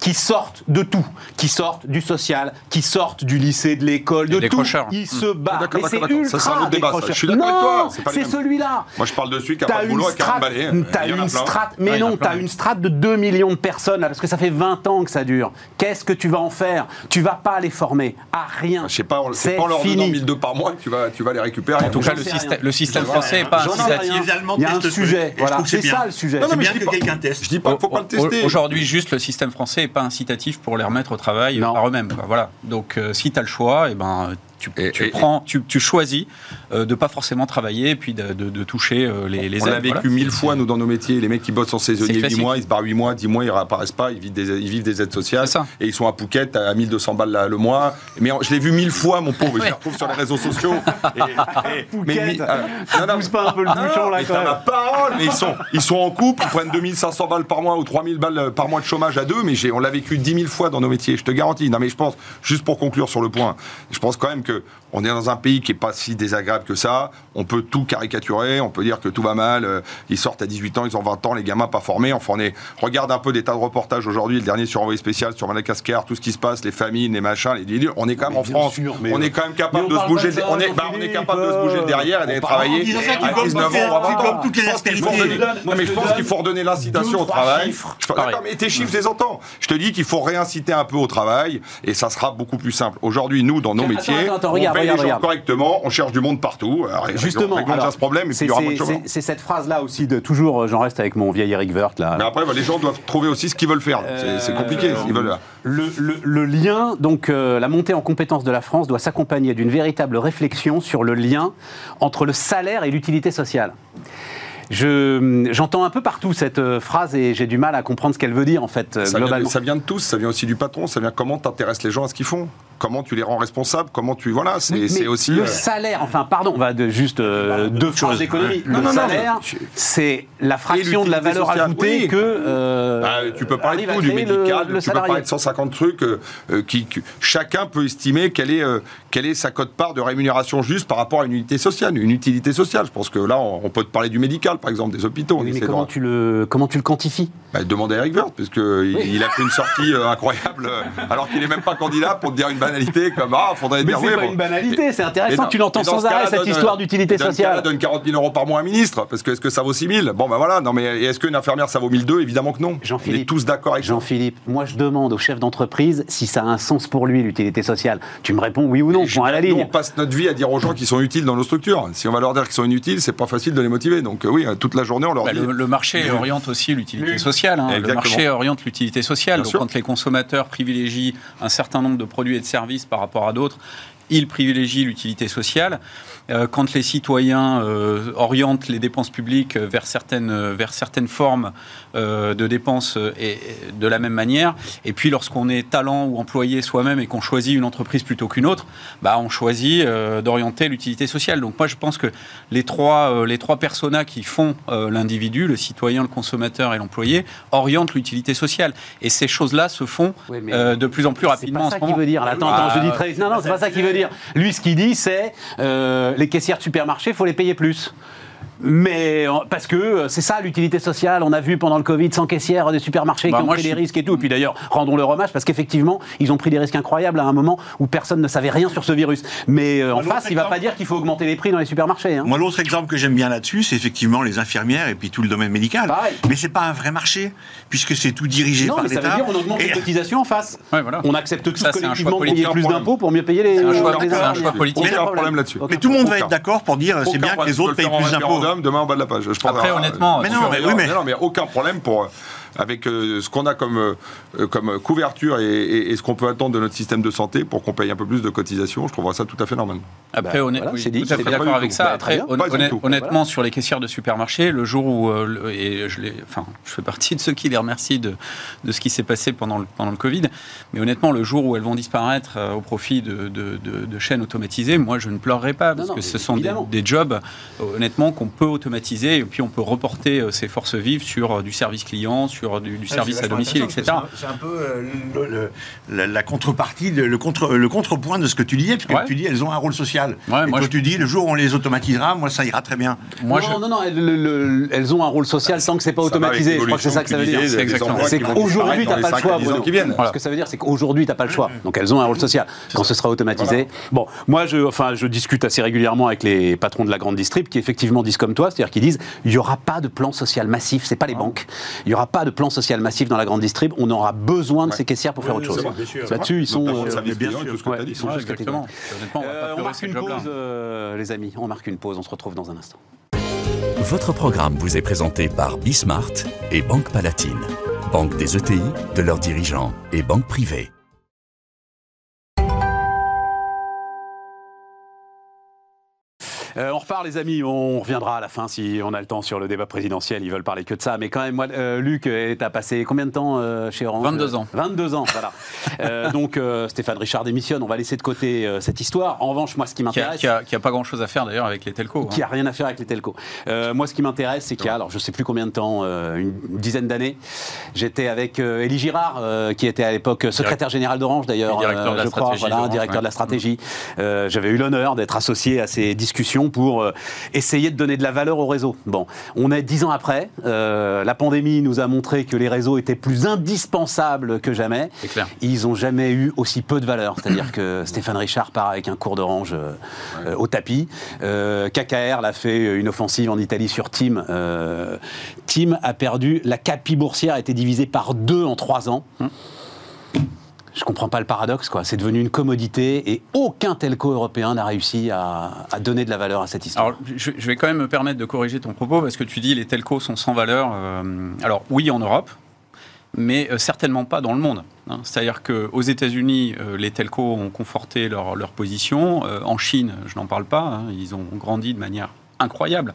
qui sortent de tout, qui sortent du social, qui sortent du lycée, de l'école, de tout. décrocheurs. Ils se battent. D'accord, Mais c'est d'accord. Ça, un ultra autre débat, ça. Je suis d'accord avec Non, toi, c'est les c'est celui-là. Moi, je parle de celui qui a T'as pas de une boulot et qui a un strate, balai. t'as une strate, mais non, t'as une strate de 2 millions de personnes là, parce que ça fait 20 ans que ça dure. Qu'est-ce que tu vas en faire? Tu vas pas les former à rien. Je sais pas, on- c'est C'est pas en leur donnant fini. 1002 par mois que tu vas, tu vas les récupérer. En tout cas, le système, français n'est pas incitatif. Il y a un sujet, voilà, c'est ça le sujet. Non, non, C'est mais bien je que dis pas- quelqu'un teste. Je dis pas, faut pas le tester. Aujourd'hui, juste le système français n'est pas incitatif pour les remettre au travail Non. par eux-mêmes. Voilà. Donc, euh, si tu as le choix, et ben, tu, Et- tu et- prends, tu, tu choisis euh, de pas forcément travailler et puis de, de- de toucher euh, les, les on l'a vécu Voilà. mille fois, nous, dans nos métiers. Les mecs qui bossent en saisonnier C'est 8 classique. mois, ils se barrent 8 mois, 10 mois, ils réapparaissent pas, ils vivent des, ils vivent des aides sociales. Ça. Et ils sont à Phuket à 1200 balles la- le mois. Mais je l'ai vu mille fois, mon pauvre. Je les retrouve sur les réseaux sociaux. [LAUGHS] Et- et- mais- euh, non, non, Pousse pas un peu le bouchon, là, mais quand t'as même. parole, mais ils sont, ils sont en couple, ils prennent 2500 balles par mois ou 3000 balles par mois de chômage à deux, mais j'ai- on l'a vécu 10 000 fois dans nos métiers, je te garantis. Non, mais je pense, juste pour conclure sur le point, je pense quand même que on est dans un pays qui est pas si désagréable que ça. On peut tout caricaturer, on peut dire que tout va mal. euh, Ils sortent à 18 ans, ils ont 20 ans, les gamins pas formés. Enfin, on est, regarde un peu des tas de reportages aujourd'hui, le dernier sur Envoyé spécial, sur Madagascar, tout ce qui se passe, les famines, les machins, les délires. On est quand même en France. sûr, on est quand même capable de se bouger. de on est, bah, on est Jean-Philippe, capable de se bouger derrière et d'aller travailler. Ça, tu à comptes 19 toutes les- ans, à 20 tu ans. comptes toutes les mais je pense qu'il faut redonner l'incitation au travail. D'accord, mais tes chiffres, je les entends. Je te dis qu'il faut réinciter un peu au travail et ça sera beaucoup plus simple. Aujourd'hui, nous, dans nos métiers, attends, on paye regarde, les gens regarde. correctement, on cherche du monde partout. Alors, réglons- Justement, réglons alors, ce problème et puis c'est- il y aura moins de c'est- chômage. c'est- c'est cette phrase-là aussi de toujours, euh, j'en reste avec mon vieil Eric Wirth là. Mais après, bah, les gens doivent trouver aussi ce qu'ils veulent faire. C'est- C'est compliqué. Euh, Ils veulent... Le, le- le lien, donc euh, la montée en compétence de la France doit s'accompagner d'une véritable réflexion sur le lien entre le salaire et l'utilité sociale. Je- J'entends un peu partout cette euh, phrase et j'ai du mal à comprendre ce qu'elle veut dire en fait euh, Ça vient, de, globalement. ça vient de tous, ça vient aussi du patron, ça vient comment t'intéresses les gens à ce qu'ils font, comment tu les rends responsables, comment tu voilà, c'est Oui, aussi le euh, salaire. Enfin, pardon, on va de juste euh, deux phrases d'économie. Non, Le non, salaire, c'est la fraction de la valeur sociale, ajoutée oui. que euh, Bah, tu peux parler de tout, du le- médical, le tu peux parler de 150 trucs qui, chacun peut estimer quelle est, euh, quelle est sa cote-part de rémunération juste par rapport à une unité sociale, une utilité sociale. Je pense que là, on, on peut te parler du médical, par exemple, des hôpitaux. Oui, mais comment tu le comment tu le quantifies? Bah, demandez à Eric Woerth, parce que il- il a fait une sortie euh, incroyable, alors qu'il n'est même pas candidat pour te dire une banalité comme ah, faudrait Mais dire c'est oui, pas bon. une banalité, c'est intéressant. Tu l'entends sans arrêt cette donne, histoire d'utilité sociale. donne 40 000 euros par mois à un ministre, parce que est-ce que ça vaut 6 000 Bon, ben voilà, non, mais est-ce qu'une infirmière ça vaut 1002 Évidemment que non. On est Jean-Philippe. tous d'accord avec ça. Jean-Philippe, moi je demande au chef d'entreprise si ça a un sens pour lui l'utilité sociale. Tu me réponds oui ou non, point à la Nous, ligne. on passe notre vie à dire aux gens qu'ils sont utiles dans nos structures. Si on va leur dire qu'ils sont inutiles, c'est pas facile de les motiver. Donc euh, oui, euh, toute la journée, on leur Bah, dit. le, le marché oriente aussi l'utilité sociale. hein. Le marché oriente l'utilité sociale. Donc, quand les consommateurs privilégient un certain nombre de produits et de services par rapport à d'autres, ils privilégient l'utilité sociale. Euh, quand les citoyens euh, orientent les dépenses publiques vers certaines, euh, vers certaines formes de dépenses et, de la même manière, et puis lorsqu'on est talent ou employé soi-même et qu'on choisit une entreprise plutôt qu'une autre, bah, on choisit d'orienter l'utilité sociale. Donc moi je pense que les trois, les trois personas qui font l'individu, le citoyen, le consommateur et l'employé, orientent l'utilité sociale. Et ces choses-là se font Oui, euh, de plus en plus C'est rapidement pas en ça ce veut dire. Là, Attends, attends, je dis très. Non, non, c'est pas ça qu'il veut dire. Lui, ce qu'il dit, c'est euh, les caissières de supermarché, faut les payer plus. Mais euh, parce que euh, c'est ça l'utilité sociale. On a vu pendant le Covid sans caissières des supermarchés Bah, qui ont pris des suis- risques et tout. Et puis d'ailleurs, rendons leur hommage parce qu'effectivement, ils ont pris des risques incroyables à un moment où personne ne savait rien sur ce virus. Mais euh, en Un face, il va exemple. pas dire qu'il faut augmenter les prix dans les supermarchés. hein. Moi, l'autre exemple que j'aime bien là-dessus, c'est effectivement les infirmières et puis tout le domaine médical. Pareil. Mais c'est pas un vrai marché, puisque c'est tout dirigé Non, par mais ça l'État. veut dire on augmente Et- les cotisations en face. Ouais, voilà. On accepte tous Ça, c'est un collectivement choix de payer politique. plus d'impôts pour mieux payer les. C'est un choix- un politique. Aucun Aucun problème là-dessus. Mais tout le monde va être d'accord pour dire c'est bien que les autres payent plus d'impôts. Demain en bas de la page. Je pense Après, à- honnêtement, Mais non, mais oui, mais- non, non, mais aucun problème pour euh, avec euh, ce qu'on a comme euh, comme couverture et, et- et ce qu'on peut attendre de notre système de santé pour qu'on paye un peu plus de cotisations. Je trouverais ça tout à fait normal. Après, Bah, honnêt- voilà, oui, c'est dit, tout à fait d'accord avec ça. Bah, Après, bien. honnêtement, sur les caissières de supermarché, le jour où, euh, et je, les, enfin, je fais partie de ceux qui les remercient de, de ce qui s'est passé pendant le, pendant le Covid, mais honnêtement, le jour où elles vont disparaître euh, au profit de, de- de- de chaînes automatisées, moi, je ne pleurerai pas, parce non, que ce sont des, des jobs, honnêtement, qu'on peut automatiser et puis on peut reporter ces forces vives sur du service client, sur du, service à domicile, etc. C'est un, peu la, contrepartie, le, contre, le contrepoint de ce que tu disais, puisque tu dis elles ont un rôle social. et moi, tu dis le jour où on les automatisera, moi ça ira très bien. Moi, non, non, non, elles, ont un rôle social tant que c'est pas automatisé. Je crois que c'est ça que ça veut dire. C'est qu'aujourd'hui, tu n'as pas le choix. Ce que ça veut dire, c'est qu'aujourd'hui, tu n'as pas le choix. Donc elles ont un rôle social. Quand ce sera automatisé. Bon, moi, je, enfin, je discute assez régulièrement avec les patrons de la grande distrib qui effectivement disent comme toi, c'est-à-dire qu'ils disent il n'y aura pas de plan social massif, c'est pas les banques. Il n'y aura pas de plan social massif dans la grande distrib. On aura besoin de ces caissières pour faire autre chose. Là-dessus, ils sont. bien sûr. Exactement. On marque une pause, euh, les amis. On marque une pause. On se retrouve dans un instant. Votre programme vous est présenté par Bismart et Banque Palatine, banque des ETI, de leurs dirigeants et banque privée. Euh, on repart, les amis. On reviendra à la fin si on a le temps sur le débat présidentiel. Ils veulent parler que de ça. Mais quand même, moi, euh, Luc, euh, tu as passé combien de temps chez Orange 22 ans. 22 ans, voilà. [LAUGHS] donc, Stéphane Richard démissionne. On va laisser de côté cette histoire. En revanche, moi, ce qui m'intéresse. Qui a, pas grand chose à faire d'ailleurs avec les telcos. Qui a rien à faire avec les telcos. moi, ce qui m'intéresse, c'est qu'il y a, alors je sais plus combien de temps, une dizaine d'années, j'étais avec Élie Girard, qui était à l'époque secrétaire général d'Orange d'ailleurs, je crois, voilà, directeur de la stratégie. J'avais eu l'honneur d'être associé à ces discussions pour euh, essayer de donner de la valeur au réseau. Bon, on est dix ans après. Euh, la pandémie nous a montré que les réseaux étaient plus indispensables que jamais. Clair. Ils n'ont jamais eu aussi peu de valeur. C'est-à-dire que [COUGHS] Stéphane Richard part avec un cours d'orange euh, au tapis. KKR l'a fait une offensive en Italie sur Team. Team a perdu. La capi boursière a été divisée par deux en trois ans. Hum je comprends pas le paradoxe, quoi. C'est devenu une commodité et aucun telco européen n'a réussi à, donner de la valeur à cette histoire. Alors, je, vais quand même me permettre de corriger ton propos parce que tu dis les telcos sont sans valeur. Euh, alors, oui, en Europe, mais euh, certainement pas dans le monde. Hein. C'est-à-dire qu'aux États-Unis, euh, les telcos ont conforté leur, position. en Chine, je n'en parle pas. Hein. ils ont grandi de manière incroyable.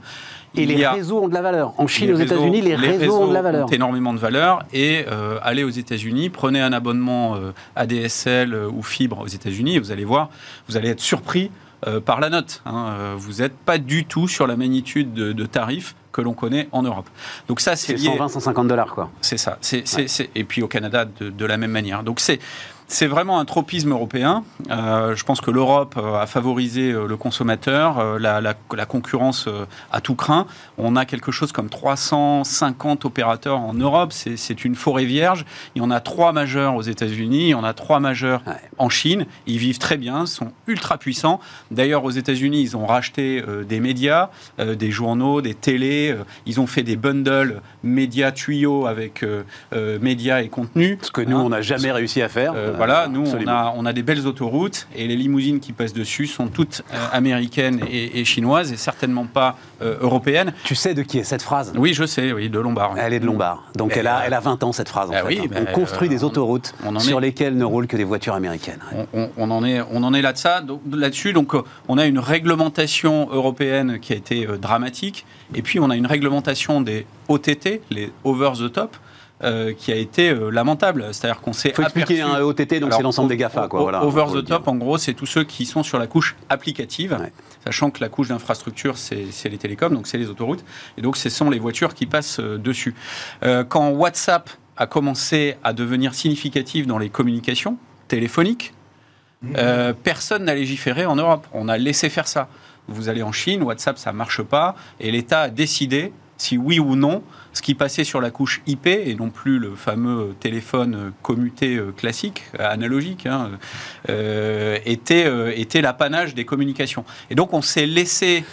Et les réseaux ont de la valeur. En Chine, aux États-Unis, les, réseaux, ont de la valeur. Ont énormément de valeur. Et euh, allez aux États-Unis, prenez un abonnement euh, ADSL euh, ou fibre aux États-Unis, et vous allez voir, vous allez être surpris par la note. Hein. Vous n'êtes pas du tout sur la magnitude de, tarifs que l'on connaît en Europe. Donc ça, c'est 120, 150 dollars, quoi. C'est ça. Et puis au Canada, de, de la même manière. Donc c'est c'est vraiment un tropisme européen. Euh, je pense que l'Europe euh, a favorisé euh, le consommateur, la, concurrence à tout craint. On a quelque chose comme 350 opérateurs en Europe. C'est une forêt vierge. Il y en a trois majeurs aux États-Unis, il y en a trois majeurs en Chine. Ils vivent très bien, sont ultra puissants. D'ailleurs, aux États-Unis, ils ont racheté des médias, des journaux, des télés. ils ont fait des bundles médias tuyaux avec médias et contenu. Ce que nous, hein. on n'a jamais réussi à faire voilà, nous, on a, on a, des belles autoroutes et les limousines qui passent dessus sont toutes euh, américaines et, chinoises et certainement pas euh, européennes. Tu sais de qui est cette phrase? Oui, je sais, oui, de Lombard. Elle est de Lombard. Donc elle, a, elle a 20 ans, cette phrase. En ah fait, hein. on construit des autoroutes sur lesquelles ne roulent que des voitures américaines. On, en est, on en est là là-dessus. Donc on a une réglementation européenne qui a été euh, dramatique. Et puis on a une réglementation des OTT, les over the top, euh, qui a été euh, lamentable. C'est-à-dire qu'on s'est. Faut expliquer un OTT, donc c'est l'ensemble des GAFA. Quoi, voilà, over the top, en gros, c'est tous ceux qui sont sur la couche applicative, sachant que la couche d'infrastructure, c'est les télécoms, donc c'est les autoroutes, et donc ce sont les voitures qui passent euh, dessus. quand WhatsApp a commencé à devenir significatif dans les communications téléphoniques, mmh. personne n'a légiféré en Europe. On a laissé faire ça. Vous allez en Chine, WhatsApp, ça marche pas, et l'État a décidé si oui ou non ce qui passait sur la couche IP et non plus le fameux téléphone commuté euh, classique, analogique, hein, euh, était, euh, était l'apanage des communications. Et donc on s'est laissé,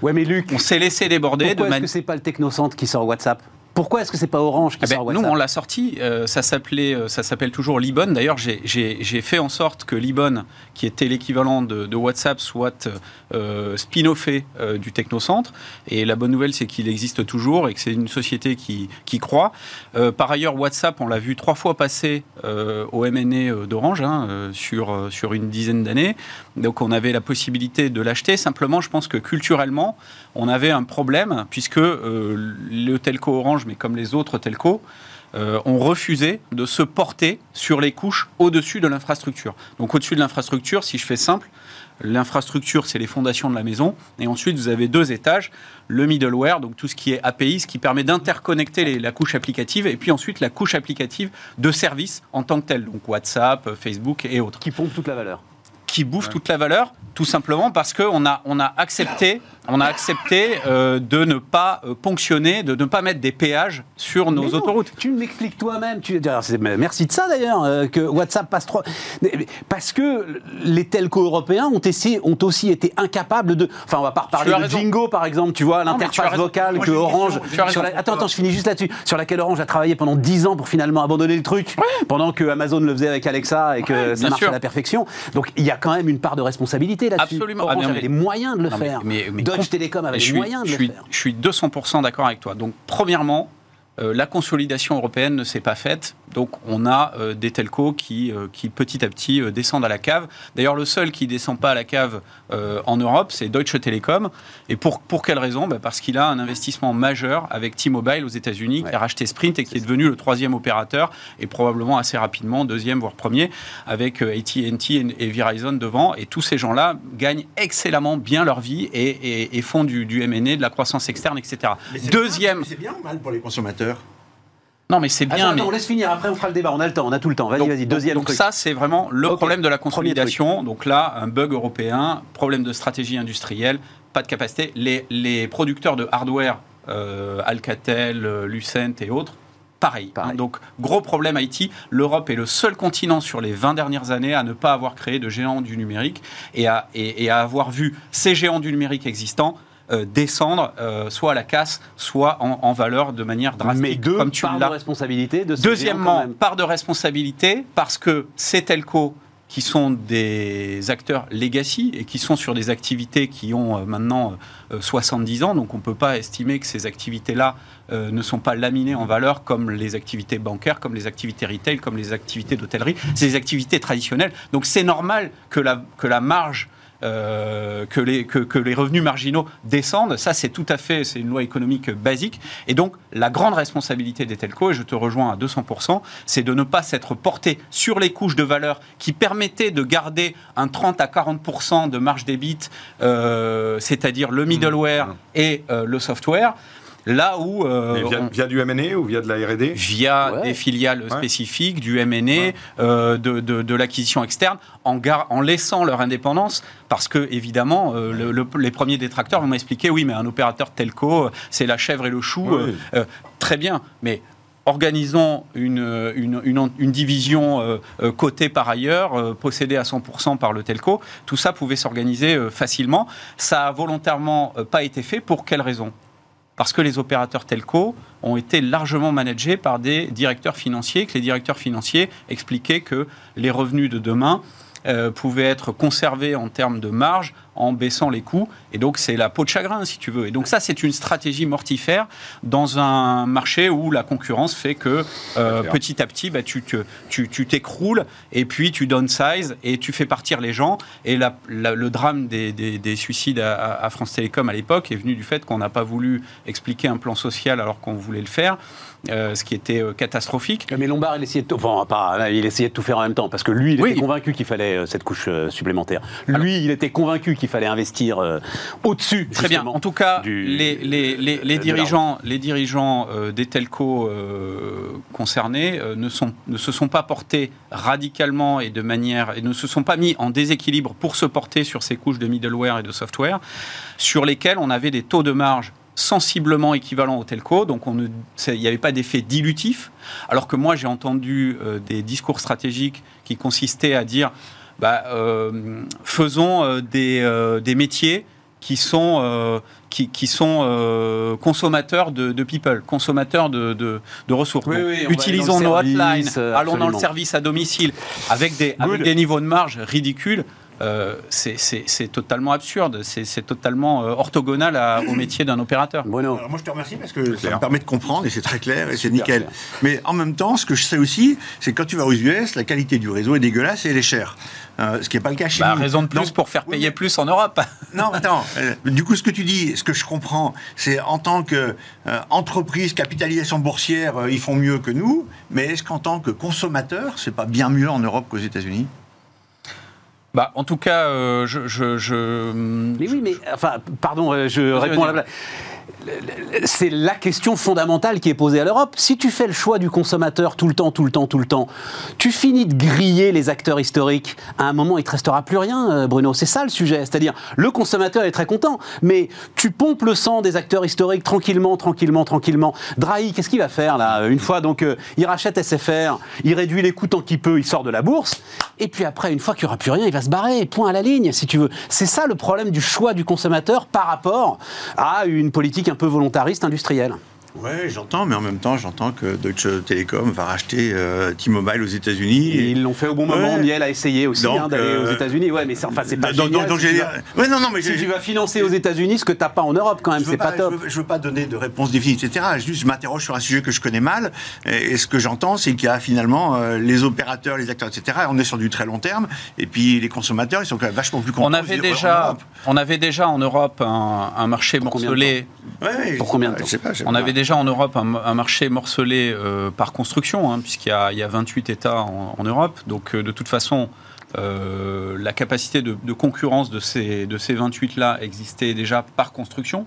ouais, mais Luc, on s'est laissé déborder. Pourquoi est-ce que c'est pas le technocentre qui sort WhatsApp? Pourquoi est-ce que c'est pas Orange qui eh ben, sort WhatsApp Nous, on l'a sorti. Euh, ça s'appelait, euh, ça s'appelle toujours Libon. D'ailleurs, j'ai fait en sorte que Libon, qui était l'équivalent de, WhatsApp, soit euh, spin-offé du Technocentre. Et la bonne nouvelle, c'est qu'il existe toujours et que c'est une société qui, qui croit. par ailleurs, WhatsApp, on l'a vu trois fois passer au MNE d'Orange hein, sur sur une dizaine d'années. Donc, on avait la possibilité de l'acheter. Simplement, je pense que culturellement, on avait un problème puisque le telco Orange mais comme les autres telcos, euh, ont refusé de se porter sur les couches au-dessus de l'infrastructure. Donc au-dessus de l'infrastructure, si je fais simple, l'infrastructure, c'est les fondations de la maison. Et ensuite, vous avez deux étages, le middleware, donc tout ce qui est API, ce qui permet d'interconnecter les- la couche applicative, et puis ensuite la couche applicative de services en tant que telle, donc WhatsApp, Facebook et autres, Qui pompe toute la valeur. qui bouffe toute la valeur, tout simplement parce qu'on a, on a accepté, on a accepté euh, de ne pas euh, ponctionner, de ne pas mettre des péages sur nos Mais non, autoroutes. Tu m'expliques toi-même. Tu... mais Merci de ça d'ailleurs, euh, que WhatsApp passe trop. Mais- mais Parce que les telcos européens ont, essayé, ont aussi été incapables de. Enfin, on va pas reparler de raison. Jingo par exemple, tu vois, mais l'interface vocale Moi, que Orange. sur la-. Attends, attends, je finis juste là-dessus. Sur laquelle Orange a travaillé pendant 10 ans pour finalement abandonner le truc, pendant que Amazon le faisait avec Alexa et que Ouais, ça marche sûr. à la perfection. Donc il y a quand même une part de responsabilité là-dessus. Absolument. Orange Ah, non, avait mais- les moyens de le Non, mais- faire. mais- mais Deutsche com- Telekom avait Et les je suis- moyens de je le suis, faire. Je suis 200% d'accord avec toi. Donc, premièrement, euh, la consolidation européenne ne s'est pas faite. Donc, on a euh, des telcos qui, euh, qui, petit à petit, descendent à la cave. D'ailleurs, le seul qui descend pas à la cave en Europe, c'est Deutsche Telekom. Et pour, pour quelle raison? Ben, Parce qu'il a un investissement majeur avec T-Mobile aux États-Unis, qui a racheté Sprint et qui est devenu le troisième opérateur, et probablement assez rapidement, deuxième, voire premier, avec AT&T et, et Verizon devant. Et tous ces gens-là gagnent excellemment bien leur vie et, et- et font du, du M&A, de la croissance externe, etc. Deuxième... C'est bien ou mal pour les consommateurs? Non, mais c'est bien... Attends, mais... on laisse finir, après on fera le débat, on a le temps, on a tout le temps. Vas-y, Donc- vas-y, deuxième Donc, truc. ça, c'est vraiment le problème de la consolidation. Donc là, un bug européen, problème de stratégie industrielle, pas de capacité. Les, les producteurs de hardware, euh, Alcatel, euh, Lucent et autres, pareil. Pareil. hein. donc gros problème Haïti. L'Europe est le seul continent sur les 20 dernières années à ne pas avoir créé de géants du numérique et à, et- et à avoir vu ces géants du numérique existants euh, descendre euh, soit à la casse, soit en, en valeur de manière drastique, Mais deux, comme tu part de responsabilité de Deuxièmement, part de responsabilité parce que ces telcos qui sont des acteurs legacy et qui sont sur des activités qui ont euh, maintenant euh, 70 ans, donc on ne peut pas estimer que ces activités-là ne sont pas laminées en valeur comme les activités bancaires, comme les activités retail, comme les activités d'hôtellerie. C'est des activités traditionnelles. Donc c'est normal que la, que la marge euh, que, les, que, que les revenus marginaux descendent. Ça, c'est tout à fait, c'est une loi économique basique. Et donc, la grande responsabilité des telcos, et je te rejoins à 200%, c'est de ne pas s'être porté sur les couches de valeur qui permettaient de garder un 30 à 40% de marge débit, euh, c'est-à-dire le middleware et euh, le software. Là où euh, Mais via, on- via du M&A ou via de la R&D via Ouais. des filiales Ouais. spécifiques, du M&A, euh, de, de- de l'acquisition externe, en, gar- en laissant leur indépendance, parce que évidemment, euh, le- le- les premiers détracteurs vont m'expliquer, oui, mais un opérateur telco, c'est la chèvre et le chou, Oui. euh, euh, très bien, mais organisons une, une, une- une division euh, cotée par ailleurs, euh, possédée à 100% par le telco, tout ça pouvait s'organiser euh, facilement. Ça a volontairement euh, pas été fait, pour quelle raison? Parce que les opérateurs telco ont été largement managés par des directeurs financiers, que les directeurs financiers expliquaient que les revenus de demain euh, pouvaient être conservés en termes de marge en baissant les coûts. Et donc, c'est la peau de chagrin, si tu veux. Et donc, ça, c'est une stratégie mortifère dans un marché où la concurrence fait que euh, clair. petit à petit, bah, tu t'écroules et puis tu downsize et tu fais partir les gens. Et la- la- le drame des, des- des suicides à, France Télécom à l'époque est venu du fait qu'on n'a pas voulu expliquer un plan social alors qu'on voulait le faire, euh, ce qui était euh, catastrophique. Mais Lombard, il essayait de tout, enfin, pas, il essayait de tout faire en même temps, parce que lui, il Oui. était convaincu qu'il fallait cette couche supplémentaire. Lui, il était convaincu qu'il fallait investir euh, au-dessus. Très bien. En tout cas, du- les, les- les- les de dirigeants, les dirigeants euh, des telcos euh, concernés euh, ne, sont, ne se sont pas portés radicalement et de manière et ne se sont pas mis en déséquilibre pour se porter sur ces couches de middleware et de software sur lesquelles on avait des taux de marge sensiblement équivalents aux telcos, donc on ne- c'est- il n'y avait pas d'effet dilutif, alors que moi j'ai entendu euh, des discours stratégiques qui consistaient à dire bah, euh, faisons euh, des, euh, des métiers qui sont, euh, qui, qui sont euh, consommateurs de, de people, consommateurs de, de- de ressources. Oui, oui, utilisons nos service, hotlines, allons dans le service à domicile avec des, avec Good. des niveaux de marge ridicules. euh, c'est- totalement absurde, c'est totalement euh, orthogonal à- au métier d'un opérateur. Bueno. Alors moi je te remercie parce que ça me permet de comprendre et c'est très clair et c'est nickel. clair. Mais en même temps, ce que je sais aussi, c'est que quand tu vas aux US, la qualité du réseau est dégueulasse et elle est chère. Euh, ce qui n'est pas le cas chez Bah, nous. raison de plus Donc, pour faire payer plus en Europe. [LAUGHS] Non, attends. euh, du coup, ce que tu dis, ce que je comprends, c'est en tant qu'entreprise, capitalisation boursière, euh, ils font mieux que nous. Mais est-ce qu'en tant que consommateur, c'est pas bien mieux en Europe qu'aux États-Unis? Bah, en tout cas, euh, je, je, je- Mais oui, mais enfin, pardon, euh, je réponds à la blague. C'est la question fondamentale qui est posée à l'Europe. Si tu fais le choix du consommateur tout le temps, tout le temps, tout le temps, tu finis de griller les acteurs historiques. À un moment, il te restera plus rien, euh, Bruno. C'est ça le sujet. C'est-à-dire, le consommateur est très content, mais tu pompes le sang des acteurs historiques tranquillement, tranquillement, tranquillement. Drahi, qu'est-ce qu'il va faire là? Une fois, donc, euh, il rachète SFR, il réduit les coûts tant qu'il peut, il sort de la bourse, et puis après, une fois qu'il n'y aura plus rien, il va se barrer. Point à la ligne, si tu veux. C'est ça le problème du choix du consommateur par rapport à une politique un peu volontariste industrielle. Ouais, j'entends, mais en même temps, j'entends que Deutsche Telekom va racheter euh, T-Mobile aux États-Unis. Et ils l'ont fait au bon moment. Ouais. Miel a essayé aussi Donc, hein, d'aller euh, aux États-Unis. Ouais, mais c'est enfin, c'est pas donc, génial. donc, donc, si, tu dire- vas, Ouais, non, non, mais si tu vas financer aux États-Unis ce que t'as pas en Europe, quand même, c'est pas, top. Je veux, je veux pas donner de réponse définitive, etc. Juste, je m'interroge sur un sujet que je connais mal. Et, et ce que j'entends, c'est qu'il y a finalement euh, les opérateurs, les acteurs, etc. On est sur du très long terme. Et puis les consommateurs, ils sont quand même vachement plus contents. on avait déjà, Europe. on avait déjà en Europe un, un marché Pour combien de morcelé. Ouais, Pour combien de temps? je sais pas, je sais On pas. avait déjà en Europe un, un marché morcelé euh, par construction, hein, puisqu'il y, a- il y a 28 États en, en Europe. Donc, euh, de toute façon, euh, la capacité de, de concurrence de ces, de ces 28-là existait déjà par construction.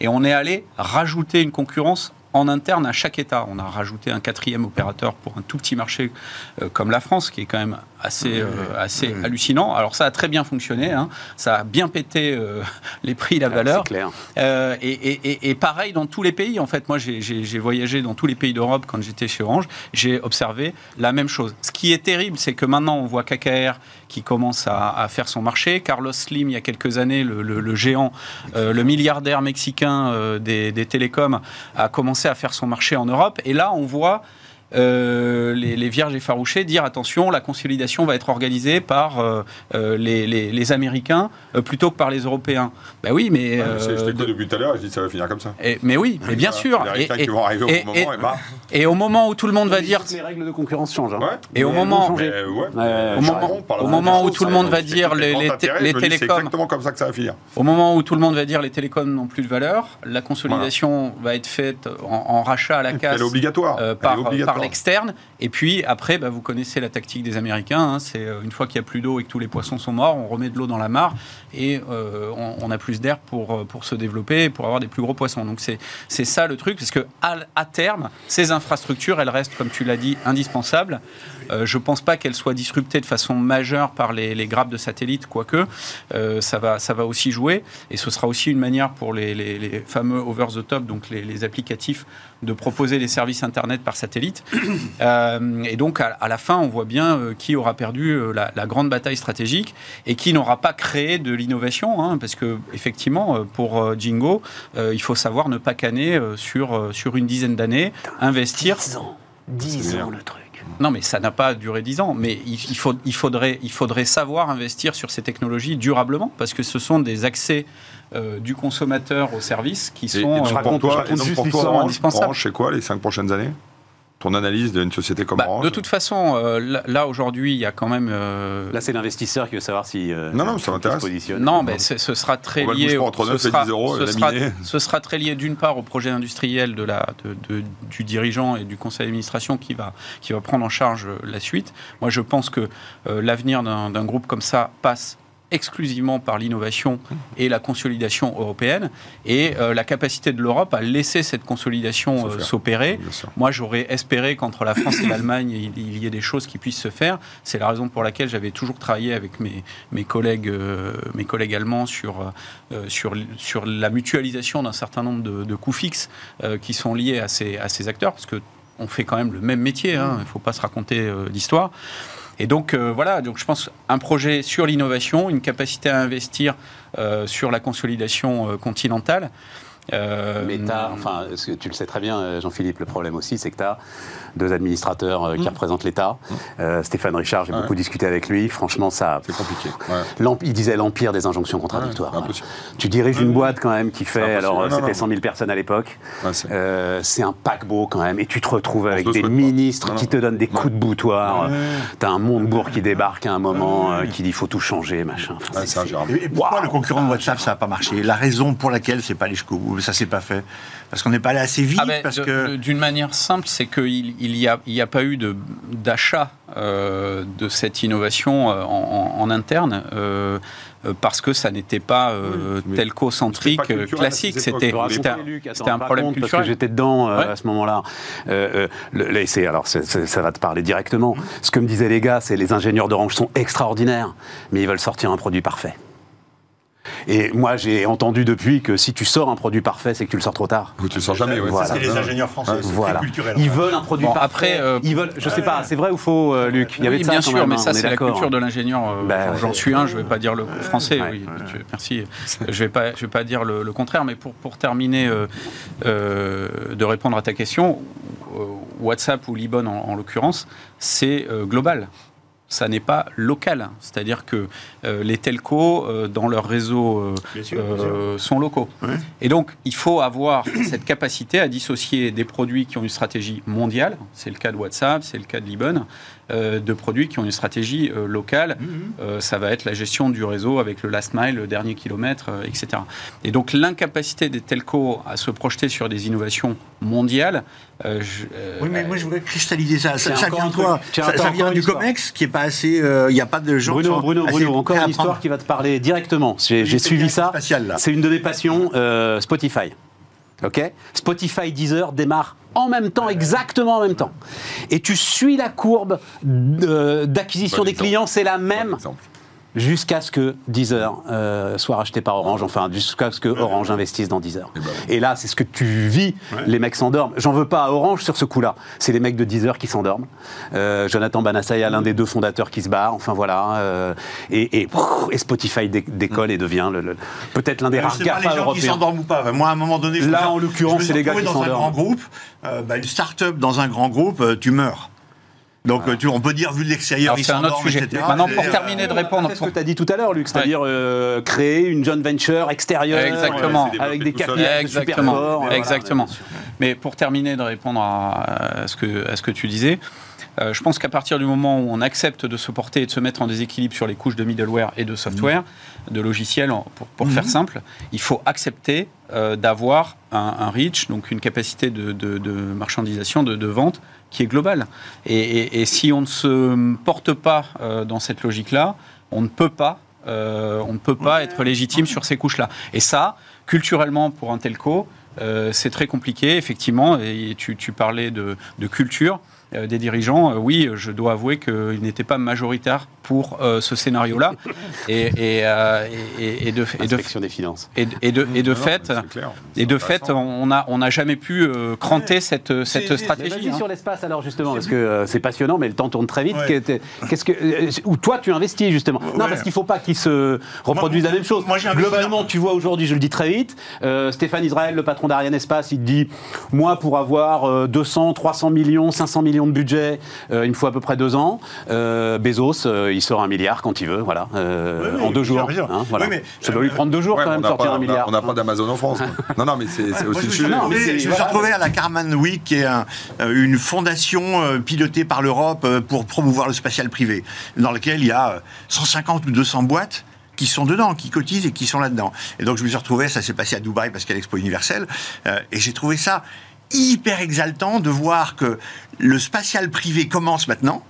Et on est allé rajouter une concurrence en interne à chaque État. On a rajouté un quatrième opérateur pour un tout petit marché euh, comme la France, qui est quand même assez, euh, assez hallucinant. Alors ça a très bien fonctionné, hein. ça a bien pété euh, [LAUGHS] les prix, la Ouais, valeur. Clair. Euh, et, et- pareil dans tous les pays. En fait, moi, j'ai- voyagé dans tous les pays d'Europe quand j'étais chez Orange. J'ai observé la même chose. Ce qui est terrible, c'est que maintenant, on voit KKR qui commence à, à faire son marché. Carlos Slim, il y a quelques années, le, le- le géant, euh, le milliardaire mexicain euh, des, des télécoms, a commencé à faire son marché en Europe. Et là, on voit euh, les, les vierges effarouchées dire attention, la consolidation va être organisée par euh, euh, les, les- les Américains euh, plutôt que par les Européens. Ben oui, mais Ouais, je t'écoute depuis tout à l'heure, et je dis ça va finir comme ça. et- mais oui, mais bien sûr. Les Et, qui vont arriver au et- moment, et bah. et au moment où tout le monde va dire, Les règles de concurrence changent. hein. Ouais. et au Mais moment, vont Mais, changer. ouais, Ouais, mais au moment- où tout le ça, monde va c'est dire les- télécoms. exactement comme ça que ça va finir. au moment où tout le monde va dire les télécoms n'ont plus de valeur, la consolidation va être faite en, en rachat à la casse. Elle est obligatoire. euh, Elle est par, l'externe. Et puis après, bah, vous connaissez la tactique des Américains. hein, c'est euh, une fois qu'il n'y a plus d'eau et que tous les poissons sont morts, on remet de l'eau dans la mare et euh, on, on a plus d'air pour, euh, pour se développer et pour avoir des plus gros poissons. Donc c'est c'est ça le truc, parce que à, à terme, ces infrastructures, elles restent, comme tu l'as dit, indispensables. Euh, je ne pense pas qu'elles soient disruptées de façon majeure par les, les grappes de satellites, quoique euh, ça, va, ça va aussi jouer. Et ce sera aussi une manière pour les, les- les fameux over-the-top, donc les, les applicatifs, de proposer les services Internet par satellite. [CLEARS THROAT] Euh, et donc, à, à la fin, on voit bien euh, qui aura perdu euh, la, la grande bataille stratégique et qui n'aura pas créé de l'innovation, hein, parce que effectivement, pour euh, Jingo, euh, il faut savoir ne pas canner euh, sur, euh, sur une dizaine d'années, investir 10 ans. 10 C'est ans le truc. Non, mais ça n'a pas duré 10 ans. Mais il, il faut, il, faudrait, il faudrait savoir investir sur ces technologies durablement, parce que ce sont des accès euh, du consommateur au service qui Et, sont. et euh, donc raconte- pour toi, et donc pour toi l'histoire Orange, indispensable. Orange, c'est quoi les cinq prochaines années? Ton analyse d'une société comme bah, Orange de toute façon, euh, là, là, aujourd'hui, il y a quand même. euh, Là, c'est l'investisseur qui veut savoir si. euh, Non, non, ça m'intéresse. Non, mais ce sera très lié. ce 9 et sera- 10 euros, ce, sera, laminé. ce sera très lié d'une part au projet industriel de la, de- de- du dirigeant et du conseil d'administration qui va, qui va prendre en charge euh, la suite. Moi, je pense que euh, l'avenir d'un d'un groupe comme ça passe exclusivement par l'innovation et la consolidation européenne et euh, la capacité de l'Europe à laisser cette consolidation euh, s'opérer. Moi, j'aurais espéré qu'entre la France et l'Allemagne, il, y ait des choses qui puissent se faire. C'est la raison pour laquelle j'avais toujours travaillé avec mes, mes, collègues, euh, mes collègues allemands sur, sur, sur la mutualisation d'un certain nombre de, de coûts fixes qui sont liés à ces, à ces acteurs, parce que on fait quand même le même métier, hein, il ne faut pas se raconter l'histoire. Et donc euh, voilà, donc je pense un projet sur l'innovation, une capacité à investir euh, sur la consolidation euh, continentale. Euh, Mais t'as, enfin, ce que tu le sais très bien, euh, Jean-Philippe, le problème aussi, c'est que tu as deux administrateurs euh, qui représentent l'État. Euh, Stéphane Richard, j'ai Ouais. beaucoup discuté avec lui. Franchement, ça. C'est compliqué. Ouais. Il disait l'empire des injonctions contradictoires. Ouais, tu diriges une boîte quand même qui fait, alors Non, c'était non. 100 000 personnes à l'époque. Ouais, c'est- Euh, c'est un paquebot quand même, et tu te retrouves avec des pas. ministres Non, qui non. te donnent des coups de boutoir. Ouais. T'as un Montebourg qui débarque à un moment, euh, qui dit faut tout changer, machin. Enfin, Ouais, c'est ingérable. Et, pourquoi le concurrent de WhatsApp, ça n'a pas marché? La raison pour laquelle c'est pas allé jusqu'au bout ça s'est pas fait Parce qu'on n'est pas allé assez vite Ah ben, parce de- que... de- D'une manière simple, c'est qu'il il y a, il y a pas eu de- d'achat euh, de cette innovation euh, en, en- en interne. euh, euh, parce que ça n'était pas euh, Oui, telco-centrique classique, c'était un, un problème parce que culturel. j'étais dedans euh, Ouais. à ce moment-là. Euh, euh, le- les- c'est- alors c'est- c'est- ça va te parler directement. Ce que me disaient les gars, c'est les ingénieurs d'Orange sont extraordinaires, mais ils veulent sortir un produit parfait. Et moi, j'ai entendu depuis que si tu sors un produit parfait, c'est que tu le sors trop tard. Ou tu le sens jamais, ouais. Voilà. C'est les ingénieurs français, c'est Voilà. très culturel. Ils veulent un produit Bon, parfait. après, euh, ils veulent. Je sais pas, c'est vrai ou faux, euh, Luc? Il y avait oui, ça bien sûr, même, mais hein, ça, c'est la culture de l'ingénieur. euh, Bah, j'en- suis un, je ne vais pas dire le français. Ouais, oui, ouais. tu- merci. Je vais pas, je vais pas dire le, le contraire, mais pour, pour terminer euh, euh, de répondre à ta question, euh, WhatsApp ou Libon en, en l'occurrence, c'est euh, global. Ça n'est pas local. C'est-à-dire que euh, les telcos, euh, dans leur réseau, euh, Bien sûr, bien sont locaux. Ouais. Et donc, il faut avoir [COUGHS] cette capacité à dissocier des produits qui ont une stratégie mondiale, c'est le cas de WhatsApp, c'est le cas de Libon, euh, de produits qui ont une stratégie euh, locale. Euh, ça va être la gestion du réseau avec le last mile, le dernier kilomètre, euh, etc. Et donc, l'incapacité des telcos à se projeter sur des innovations mondiales. euh, je- euh, Oui, mais moi je voudrais cristalliser ça. Ça, ça vient. Tiens, Ça, attends, ça vient du. COMEX qui est pas assez. euh, Il n'y a pas de gens. qui Bruno, sont Bruno, Bruno, encore une histoire prendre- qui va te parler directement. J'ai suivi ça. C'est une de mes passions, euh, Spotify. Ok? Spotify Deezer démarre en même temps, exactement en même temps. Et tu suis la courbe d'acquisition Bon des clients, c'est la même. Jusqu'à ce que Deezer euh, soit racheté par Orange, enfin jusqu'à ce que Orange investisse dans Deezer. Et ben Et là, c'est ce que tu vis, les mecs s'endorment. J'en veux pas à Orange sur ce coup-là. C'est les mecs de Deezer qui s'endorment. Euh, Jonathan Banassaya, l'un des deux fondateurs qui se barre, enfin voilà. euh, et, et, et Spotify dé- décolle et devient le- le- peut-être l'un des Je rares sais pas les GAFA gens qui européens. s'endorment ou pas. Moi, à un moment donné, je Là, me- en l'occurrence, c'est les gars qui dans un s'endorment. grand groupe, euh, bah, une start-up dans un grand groupe, euh, tu meurs. Donc, euh, tu, on peut dire, vu de l'extérieur, ils c'est un autre sujet. etc. Maintenant, pour euh, terminer de répondre. C'est ce que tu as dit tout à l'heure, Luc, c'est-à-dire euh, créer une joint venture extérieure Exactement. euh, avec des KPI super Exactement. forts. voilà, Exactement. Mais pour terminer de répondre à, à ce, que, à ce que tu disais, euh, je pense qu'à partir du moment où on accepte de se porter et de se mettre en déséquilibre sur les couches de middleware et de software, de logiciels, pour, faire simple, il faut accepter euh, d'avoir un, un reach, donc une capacité de, de- de marchandisation, de, de vente qui est globale. Et, si on ne se porte pas euh, dans cette logique-là, on ne peut pas, euh, on ne peut pas être légitime sur ces couches-là. Et ça, culturellement, pour un telco, euh, c'est très compliqué, effectivement. Et tu, parlais de, culture des dirigeants. Euh, oui, je dois avouer qu'ils n'étaient pas majoritaires pour euh, ce scénario-là. [LAUGHS] Et, et, euh, et- et- et de, et de, Inspection des finances. et de, et de, et de Non, non, fait, et de fait, on n'a on n'a jamais pu euh, cranter cette, cette stratégie. hein. sur l'espace alors justement, parce que euh, c'est passionnant, mais le temps tourne très vite. Ouais. Qu'est- Qu'est-ce que, euh, où toi tu investis justement Non, Ouais. parce qu'il faut pas qu'ils se reproduisent Moi, la même chose. moi, j'ai investi Globalement, tu vois aujourd'hui, je le dis très vite, euh, Stéphane Israël, le patron d'Ariane Espace, il te dit, moi pour avoir euh, 200, 300 millions, 500 millions de budget, euh, il me faut à peu près deux ans. Euh, Bezos, euh, il sort un milliard quand il veut, voilà, euh, Oui, oui, en deux jours. hein, voilà. Oui, mais, Ça doit lui euh, prendre deux jours Ouais, quand même on n'a sortir pas- un milliard. On n'a pas d'Amazon en France. quoi. [LAUGHS] non, non, mais c'est aussi je, le me suis sujet. Non, mais je me suis retrouvé à la Carman Week, qui est un- euh, une fondation euh, pilotée par l'Europe euh, pour promouvoir le spatial privé, dans laquelle il y a euh, 150 ou 200 boîtes qui sont dedans, qui cotisent et qui sont là-dedans. Et donc je me suis retrouvé, ça s'est passé à Dubaï parce qu'il y a l'Expo universelle, euh, et j'ai trouvé ça hyper exaltant de voir que le spatial privé commence maintenant.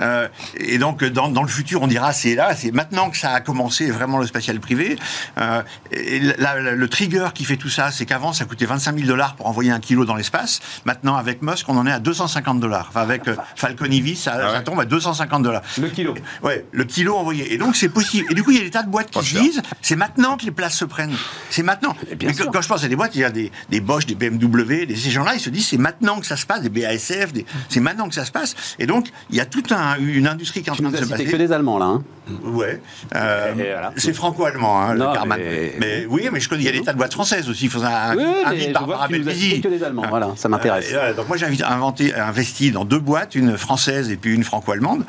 Euh, et donc, dans, dans le futur, on dira c'est là, c'est maintenant que ça a commencé vraiment le spatial privé. Euh, et la- la- le trigger qui fait tout ça, c'est qu'avant, ça coûtait 25 000 dollars pour envoyer un kilo dans l'espace. Maintenant, avec Musk, on en est à 250 dollars. Enfin, avec euh, Falcon Heavy, ça, Ah ouais. ça tombe à 250 dollars. Le kilo. Ouais, le kilo envoyé. Et donc, c'est possible. Et du coup, il y a des tas de boîtes qui se disent c'est maintenant que les places se prennent. C'est maintenant. bien quand, je pense à des boîtes, il y a des, des Bosch, des BMW, des, ces gens-là, ils se disent c'est maintenant que ça se passe, des BASF, des- c'est maintenant que ça se passe. Et donc, il y a toute un- une industrie qui est en train de se passer. que des Allemands là. hein. Ouais. Euh, voilà. C'est franco-allemand, hein, le Non, Karman. mais- Mais... oui, mais je connais, il y a des tas de boîtes françaises aussi. Il faut un, Oui, un je par Barbara que que des Allemands. Voilà, ça m'intéresse. Euh, voilà, donc moi j'ai inventé, investi dans deux boîtes, une française et puis une franco-allemande.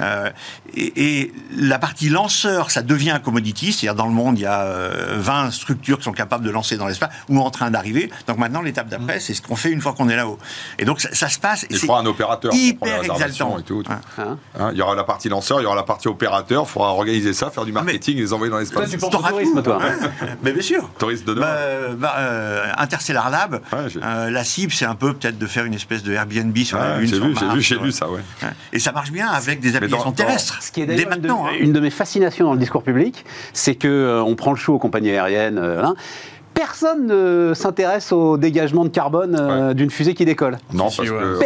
Euh, et, et la partie lanceur, ça devient un commodity, c'est-à-dire dans le monde il y a euh, 20 structures qui sont capables de lancer dans l'espace ou en train d'arriver. Donc maintenant l'étape d'après, c'est ce qu'on fait une fois qu'on est là-haut. Et donc ça, ça se passe. Et je crois un opérateur pour prendre les hyper réservations exaltant. et tout. Ouais. Hein Hein, il y aura la partie lanceur, il y aura la partie opérateur. Il faudra organiser ça, faire du mais- marketing et les envoyer dans l'espace. tu penses au tourisme, toi [LAUGHS] Mais bien sûr. Touriste de demain. Bah, bah, euh, Interstellar Lab, Ouais, euh, la cible, c'est un peu peut-être de faire une espèce de Airbnb sur la Ouais, Lune. j'ai vu, j'ai vu, j'ai vu ça, ouais. Et ça marche bien avec des applications dans- terrestres. Ce qui est Dès d'ailleurs une, de- maintenant. hein. une de mes fascinations dans le discours public, c'est que euh, on prend le chou aux compagnies aériennes. Personne ne s'intéresse au dégagement de carbone euh, d'une fusée qui décolle. Non, Si, parce si, ouais. que.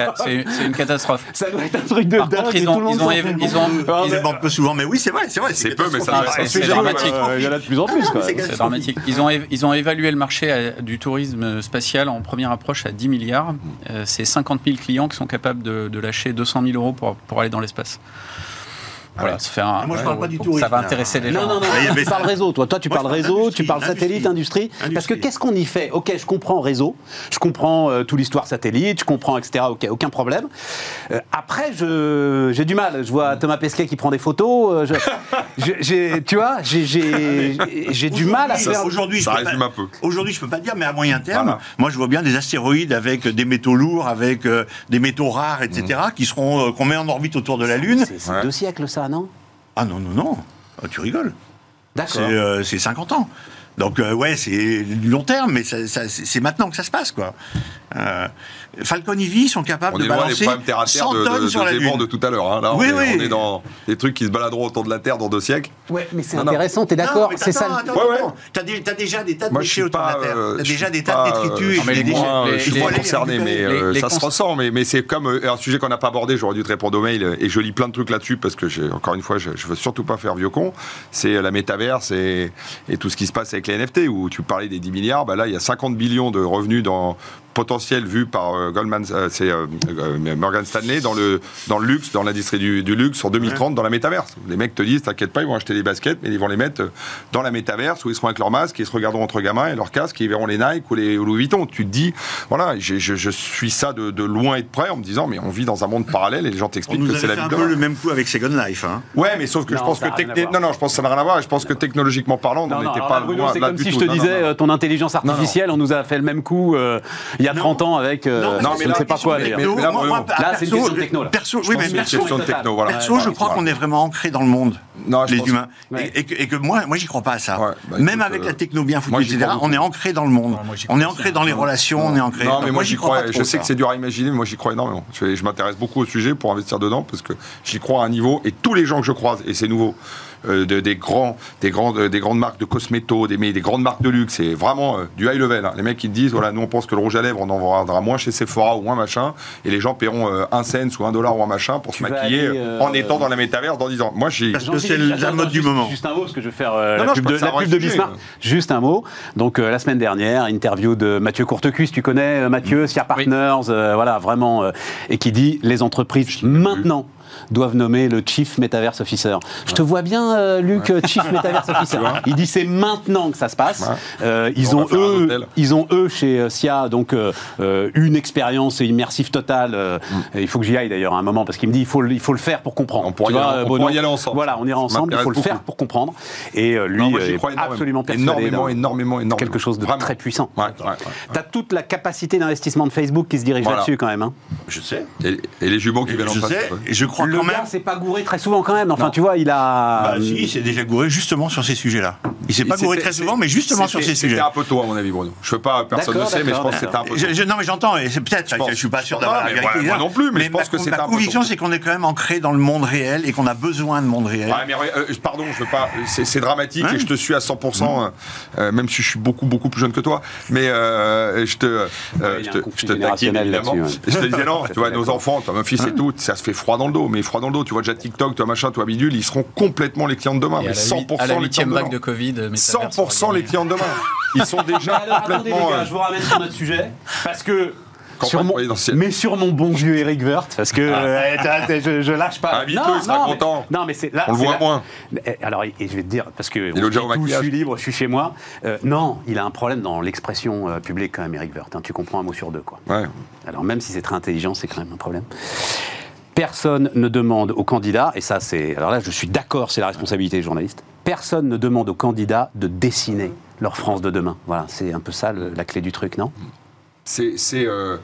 ah, si. C'est une catastrophe. Ça doit être un truc de Par dingue. contre, ils tout ont- le monde ils ont ils ont- Ils peu souvent, mais oui, c'est vrai, c'est vrai. C'est peu, mais ça c'est- dramatique. euh, Il y en a de plus en plus. C'est dramatique. Ils ont, év- ils ont évalué le marché à- du tourisme spatial en première approche à 10 milliards. Euh, c'est 50 000 clients qui sont capables de, de lâcher 200 000 euros pour, pour aller dans l'espace. Voilà, ça fait un- Moi, je parle pas du ça tourisme, va intéresser les gens. Non, non, non, avait tu parles ça. réseau, toi. Toi, tu parles parle réseau, tu parles satellite, industrie. industrie. Parce que qu'est-ce qu'on y fait? Ok, je comprends réseau, je comprends euh, toute l'histoire satellite, je comprends, etc. Ok, aucun problème. Euh, après, je- j'ai du mal. Je vois Thomas Pesquet qui prend des photos. euh, je- [LAUGHS] je- j'ai- tu vois, j'ai- du mal à Aujourd'hui, faire. Aujourd'hui, je Ça peux résume pas- un peu. Aujourd'hui, je peux pas dire, mais à moyen terme, Voilà. moi, je vois bien des astéroïdes avec des métaux lourds, avec euh, des métaux rares, etc., Mhm. qui seront euh, qu'on met en orbite autour de la Lune. C'est c'est Ouais. deux siècles, ça, non? Ah non, non, non. Ah, tu rigoles. C'est D'accord. euh, c'est 50 ans. Donc, euh, ouais, c'est du long terme, mais ça- ça- c'est c'est maintenant que ça se passe, quoi. Euh, Falcon Heavy sont capables On de est loin des balancer problèmes terre à terre 100 de, tonnes de, sur la de Lune. de tout à l'heure. hein. Là, Oui, on, est, oui. on est dans des trucs qui se baladeront autour de la Terre dans deux siècles. Ouais, mais c'est intéressant, t'es d'accord C'est ça. attends, Ouais, ouais. T'as dé- t'as déjà des tas de Moi, je déchets suis autour de pas. la Terre. euh, T'as déjà des tas de euh, détritus. Non, mais les moins, les- je suis les- pas les- concerné, mais les- euh, les ça se ressent. Mais, c'est comme euh, un sujet qu'on n'a pas abordé. J'aurais dû te répondre au mail et je lis plein de trucs là-dessus parce que, j'ai, encore une fois, je, je veux surtout pas faire vieux con. C'est la métaverse et, et tout ce qui se passe avec les NFT où tu parlais des 10 milliards. Bah là, il y a 50 billions de revenus dans potentiel vus par euh, Goldman, euh, c'est euh, euh, Morgan Stanley dans le dans le luxe, dans l'industrie du, du luxe en 2030 dans la métaverse. Les mecs te disent, t'inquiète pas, ils vont acheter des baskets, mais ils vont les mettre dans la métaverse où ils seront avec leur masque, ils se regarderont entre gamins et leur casque, et ils verront les Nike ou les Louis Vuitton. Tu te dis, voilà, je, je suis ça de, de loin et de près en me disant, mais on vit dans un monde parallèle et les gens On t'expliquent que c'est la fait vie un de peu demain. le même coup avec Second Life. Hein. Ouais, mais sauf que Non, je pense que techni- non, non, je pense que ça n'a rien à voir. Je pense que technologiquement parlant, on Non, n'était pas là, Bruno, loin c'est là comme du si tout. je te disais, non. ton intelligence artificielle, on nous a fait le même coup il y a 30 ans avec euh, Non, mais je ne là, sais pas quoi là, c'est une question de techno, là. Perso, Je oui, mais perso, question de techno, voilà. perso, je crois qu'on est vraiment ancré dans le monde, Non, les humains. Ouais. Et, et que, et que moi, moi, j'y crois pas à ça. Ouais, bah, Même écoute, avec euh, la techno bien foutue, etc., on est ancré dans le monde. Non, on est ancré dans les relations, on est ancré. Non, mais moi j'y crois Je sais que c'est dur à imaginer, mais moi j'y crois énormément. Je, je m'intéresse beaucoup au sujet pour investir dedans parce que j'y crois à un niveau. Et tous les gens que je croise, et c'est nouveau, euh, de- des, grands, des, grandes, des grandes marques de cosméto, des, mais des grandes marques de luxe, c'est vraiment euh, du high level. hein. Les mecs qui te disent voilà, nous on pense que le rouge à lèvres, on en vendra moins chez Sephora ou un machin, et les gens paieront euh, un cent ou un dollar ou un machin pour Tu se maquiller aller, euh, euh, en étant dans la métaverse dans 10 ans. Moi j'ai. Parce que c'est la mode du juste- moment. Juste un mot, parce que je vais faire euh, Non, la non, pub de. Bismarck. Juste un mot. Donc, euh, la semaine dernière, interview de Mathieu Courtecuisse, tu connais euh, Mathieu, Sia Partners, euh, voilà, vraiment, euh, et qui dit les entreprises maintenant doivent nommer le Chief Metaverse Officer. Je te vois bien, euh, Luc, Chief Metaverse [LAUGHS] Officer. Il dit c'est maintenant que ça se passe. Ouais. Euh, ils, On ont eux, ils ont eux chez euh, SIA donc euh, une expérience immersive totale. euh, Mm. Il faut que j'y aille d'ailleurs à un moment parce qu'il me dit il faut, le- il faut le faire pour comprendre. On pourra y aller- on pourra Bono y aller ensemble. Voilà, on ira ensemble. Il faut le faire pour comprendre. Et euh, lui Non, moi, est énormément. absolument persuadé Énormément, énormément, énormément. quelque chose de Vraiment. très puissant. Ouais, ouais, ouais. Tu as toute la capacité d'investissement de Facebook qui se dirige Voilà. là-dessus quand même. hein. Je sais. Et, et les jumeaux qui viennent en face. je crois Le quand gars même. s'est pas gouré très souvent quand même. Enfin, tu vois, il a. Bah, si, il s'est déjà gouré justement sur ces sujets-là. Il s'est pas gouré très souvent, mais justement sur ces sujets. C'était un peu tôt, à mon avis, Bruno. Je veux pas, personne ne sait, mais je pense que c'était un peu tôt. Je- je- non, mais j'entends, et c'est peut-être, Je je, suis pas sûr d'avoir la vérité. moi- non plus, mais je pense ma, que c'est ma un peu conviction, tôt. c'est qu'on est quand même ancré dans le monde réel et qu'on a besoin de monde réel. Mais euh, pardon, je veux pas. C'est c'est dramatique Hein et je te suis à 100%, euh, euh, même si je suis beaucoup beaucoup plus jeune que toi. Mais euh, je te, euh, je te, je te taquine générationnel évidemment. là-dessus, Je te disais non, tu vois, nos enfants, mon fils et tout, ça se fait froid dans le dos, mais froid dans le dos. Tu vois déjà TikTok, toi machin, toi bidule, ils seront complètement les clients de demain, Et mais à la, 100% à la les clients de demain. de Covid, Metaverse 100% aura les clients de demain. [LAUGHS] Ils sont déjà Alors, attendez les gars, euh, je vous ramène sur notre sujet parce que. Sur mon, mais sur mon bon vieux Eric Woerth, parce que euh, t'as- t'as- je, je lâche pas. Invite-le, il sera mais- content. non, mais c'est là. On le voit là- moins. Eh, Alors, et je vais te dire, parce que on dit tout, je suis libre, je suis chez moi. Euh, non, il a un problème dans l'expression euh, publique quand même, Eric Woerth. hein. tu comprends un mot sur deux, quoi. Ouais. Alors même si c'est très intelligent, c'est quand même un problème. Personne ne demande aux candidats, et ça c'est... Alors là je suis d'accord, c'est la responsabilité des journalistes, personne ne demande aux candidats de dessiner leur France de demain. Voilà, c'est un peu ça la clé du truc, non? C'est. euh,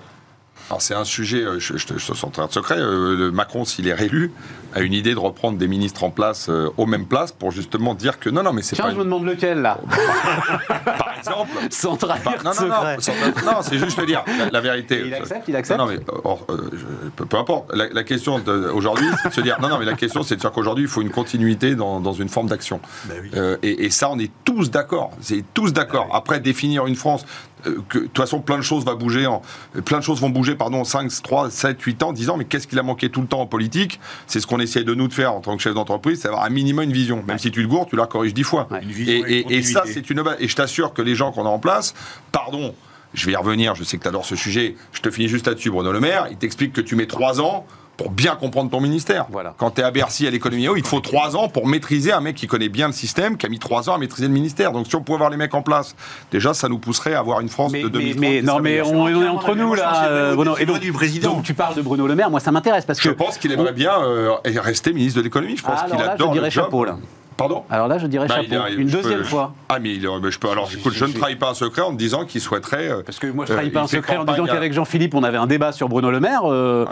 c'est un sujet, euh, je, je, je te sens très secret, euh, Macron, s'il est réélu, a une idée de reprendre des ministres en place euh, aux mêmes places pour justement dire que non, non, mais c'est Tiens, pas... je me demande lequel, là [LAUGHS] Par exemple... Sans trahir Bah, non, non, non, sans- non, c'est juste dire la, la vérité. Il accepte, il accepte Non, non, mais or, euh, je- peu, peu importe. La, la question aujourd'hui, c'est de se dire non, non, mais la question, c'est de dire qu'aujourd'hui, il faut une continuité dans, dans une forme d'action. Ben oui. Euh, et, et ça, on est tous d'accord. C'est tous d'accord. Après, définir une France euh, que de toute façon, plein de choses va bouger, en, plein de choses vont bouger, pardon, 5, 3, 7, 8 ans, 10 ans. Mais qu'est-ce qu'il a manqué tout le temps en politique? C'est ce qu'on essaie de nous de faire en tant que chef d'entreprise, c'est avoir un minimum une vision. Même si tu te gourdes, tu la corriges 10 fois. Ouais. Et, et une et- et ça, c'est une base. Et je t'assure que les gens qu'on a en place, pardon, je vais y revenir, je sais que tu adores ce sujet, je te finis juste là-dessus, Bruno Le Maire, il t'explique que tu mets trois ans pour bien comprendre ton ministère. Voilà. Quand tu es à Bercy, à l'économie, oh, il te faut trois ans pour maîtriser un mec qui connaît bien le système, qui a mis trois ans à maîtriser le ministère. Donc si on pouvait avoir les mecs en place, déjà, ça nous pousserait à avoir une France mais, de mais, 2030. mais- qui non, mais on, on est entre nous je là, euh, Bruno. Et donc, du président. donc, tu parles de Bruno Le Maire, moi ça m'intéresse parce Je que. pense qu'il aimerait bien euh, rester ministre de l'économie. Je pense Ah, qu'il alors là, adore je dirais le job. chapeau, là. Pardon Alors là, je dirais Bah, chapeau. Une je deuxième peux- fois. Ah, mais il est- mais je peux. Alors, écoute, je ne trahis pas un secret en te disant qu'il souhaiterait. euh, Parce que moi, je euh, trahis pas il un secret en disant qu'avec Jean-Philippe, on avait un débat sur Bruno Le Maire, euh,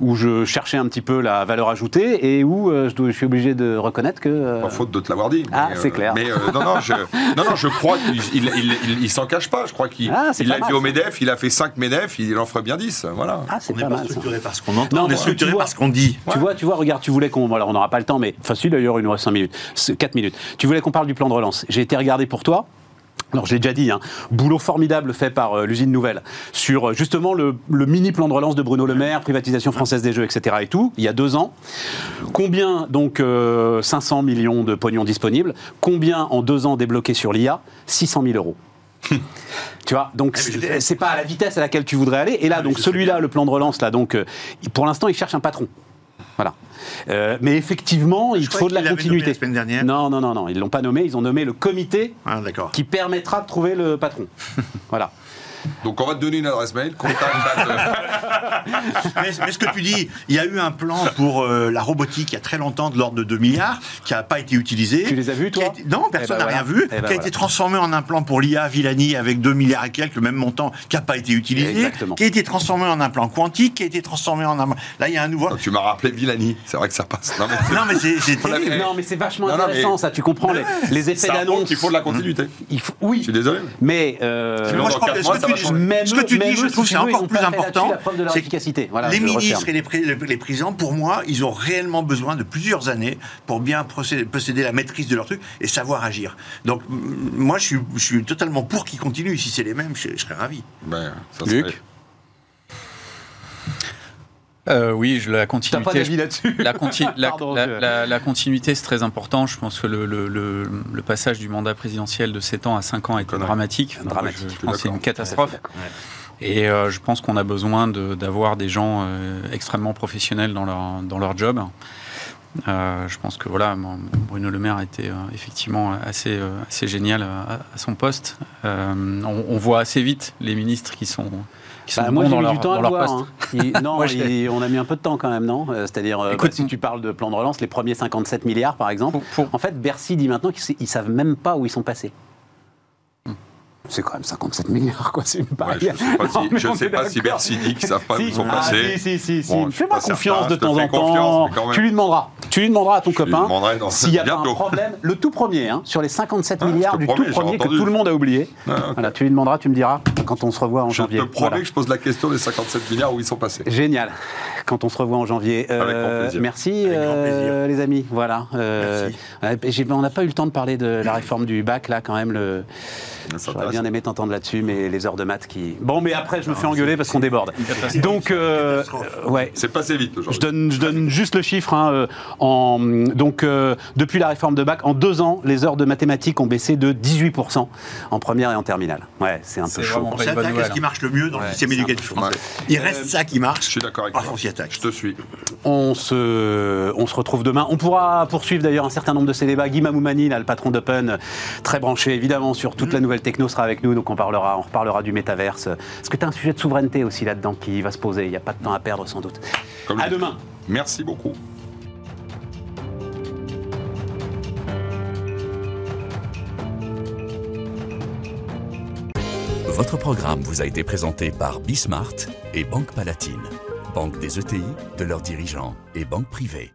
où je cherchais un petit peu la valeur ajoutée et où euh, je, dois- je suis obligé de reconnaître que. euh, Pas faute de te l'avoir dit. Ah, c'est euh, clair. Mais euh, non, non, je, [LAUGHS] non, non, je crois qu'il il, il, il- il s'en cache pas. Je crois qu'il Ah, pas l'a dit au. MEDEF, il a fait 5 MEDEF, il en ferait bien 10. Voilà. Ah, c'est pas pas mal. structuré par ce qu'on entend, Non, on est structuré par ce qu'on dit. Tu vois, tu vois, regarde, tu voulais qu'on. Alors, on n'aura pas le temps, mais facile d'ailleurs, il nous reste 5 minutes. 4 minutes. Tu voulais qu'on parle du plan de relance. J'ai été regardé pour toi. Alors, j'ai déjà dit, hein, boulot formidable fait par euh, l'usine Nouvelle sur euh, justement le, le mini plan de relance de Bruno Le Maire, privatisation française des jeux, etc. et tout, il y a deux ans. Combien, donc, euh, 500 millions de pognon disponibles? Combien en deux ans débloqués sur l'IA 600 000 euros. Tu vois, donc je c'est pas à la vitesse à laquelle tu voudrais aller. Et là, Ah, donc celui-là, le plan de relance, là, donc euh, pour l'instant, il cherche un patron. Voilà. Euh, mais effectivement, il faut de la continuité. la semaine dernière. Non, non, non, non, ils l'ont pas nommé. Ils ont nommé le comité Ah, qui permettra de trouver le patron. [LAUGHS] voilà. Donc on va te donner une adresse mail, contact. at- [LAUGHS] mais, mais ce que tu dis, il y a eu un plan pour euh, la robotique il y a très longtemps de l'ordre de 2 milliards qui n'a pas été utilisé. Tu les as vus, toi été- Non, personne Eh ben n'a voilà. rien vu. Eh ben qui a voilà. été transformé en un plan pour l'IA Villani avec 2 milliards et quelques, le même montant, qui n'a pas été utilisé. Exactement. Qui a été transformé en un plan quantique, qui a été transformé en un. Là, il y a un nouveau. tu m'as rappelé Villani, c'est vrai que ça passe. Non, mais c'est- Non. [LAUGHS] Non, vachement Non, non, intéressant, mais- ça. Tu comprends les, les effets d'annonce. qu'il faut de la continuité. Il faut- Je oui, suis désolé. mais euh, Moi, je crois que ce que tu dis, changer. Même ce que eux- tu même dis, je trouve, c'est encore plus important. la preuve de leur c'est efficacité. Voilà, les ministres et les, les- les présidents, pour moi, ils ont réellement besoin de plusieurs années pour bien procéder, posséder la maîtrise de leur truc et savoir agir. Donc, moi, je suis, je suis totalement pour qu'ils continuent. Si c'est les mêmes, je, je serais ravi. Ben, ça Luc serait- Euh, oui, je, la T'as continuité. pas d'avis là-dessus La, conti- la- Pardon, la- je- la- la continuité, c'est très important. Je pense que le, le- le- le passage du mandat présidentiel de 7 ans à 5 ans a été Connerie. dramatique. Dramatique, Je, je pense que c'est une catastrophe. Et euh, je pense qu'on a besoin de- d'avoir des gens euh, extrêmement professionnels dans leur, dans leur job. Euh, je pense que voilà, Bruno Le Maire a été euh, effectivement assez, euh, assez génial à, à son poste. Euh, on, on voit assez vite les ministres qui sont, qui sont Bah, bons moi, j'ai dans mis leur, du temps à dans le leur voir. poste. hein. Il- [LAUGHS] non, Moi, j'ai- il- on a mis un peu de temps quand même, non? Euh, C'est-à-dire, euh, Écoute, bah, si tu parles de plan de relance, les premiers 57 milliards, par exemple, Pour- pour- en fait, Bercy dit maintenant qu'ils ne savent même pas où ils sont passés. C'est quand même 57 milliards, quoi. C'est une Ouais, je sais pas [LAUGHS] Non, si, mais je on sais pas si. Bercy dit qu'ils savent pas où ils sont Ah, passés. si, si, si, si. Bon, Fais-moi confiance certain, de temps en temps. quand même. Tu lui demanderas. Tu lui demanderas à ton Je copain s'il y a un problème. Le tout premier, hein, sur les 57 Ah, milliards du promets, tout premier que tout le monde a oublié. Ah. Voilà, tu lui demanderas, tu me diras quand on se revoit en Je janvier. te promets Voilà. que je pose la question des 57 milliards où ils sont passés. Génial. Quand on se revoit en janvier. Euh, merci, Avec grand euh, les amis. Voilà. Euh, Merci. on n'a pas eu le temps de parler de la réforme du bac, là, quand même. Le... J'aurais bien aimé t'entendre là-dessus, mais les heures de maths qui. Bon, mais après, je me fais engueuler parce qu'on déborde. Donc, euh, ouais. C'est passé vite Je donne, je donne juste le chiffre. hein, en, donc, depuis la réforme de bac, en deux ans, les heures de mathématiques ont baissé de 18% en première et en terminale. Ouais, c'est un peu chaud. On s'attaque à ce qui marche le mieux dans Ouais, le système éducatif français. Il reste ça qui marche. Je suis d'accord avec toi. on s'y attaque. Je te suis. On se, on se retrouve demain. On pourra poursuivre d'ailleurs un certain nombre de ces débats. Guy Mamoumani, là, le patron d'Open, très branché évidemment sur toute la nouvelle techno, sera avec nous. Donc on parlera, on reparlera du métaverse. Est-ce que tu as un sujet de souveraineté aussi là-dedans qui va se poser? Il n'y a pas de temps à perdre sans doute. Comme À demain. Merci beaucoup. Votre programme vous a été présenté par Bismart et Banque Palatine, banque des ETI, de leurs dirigeants et banque privée.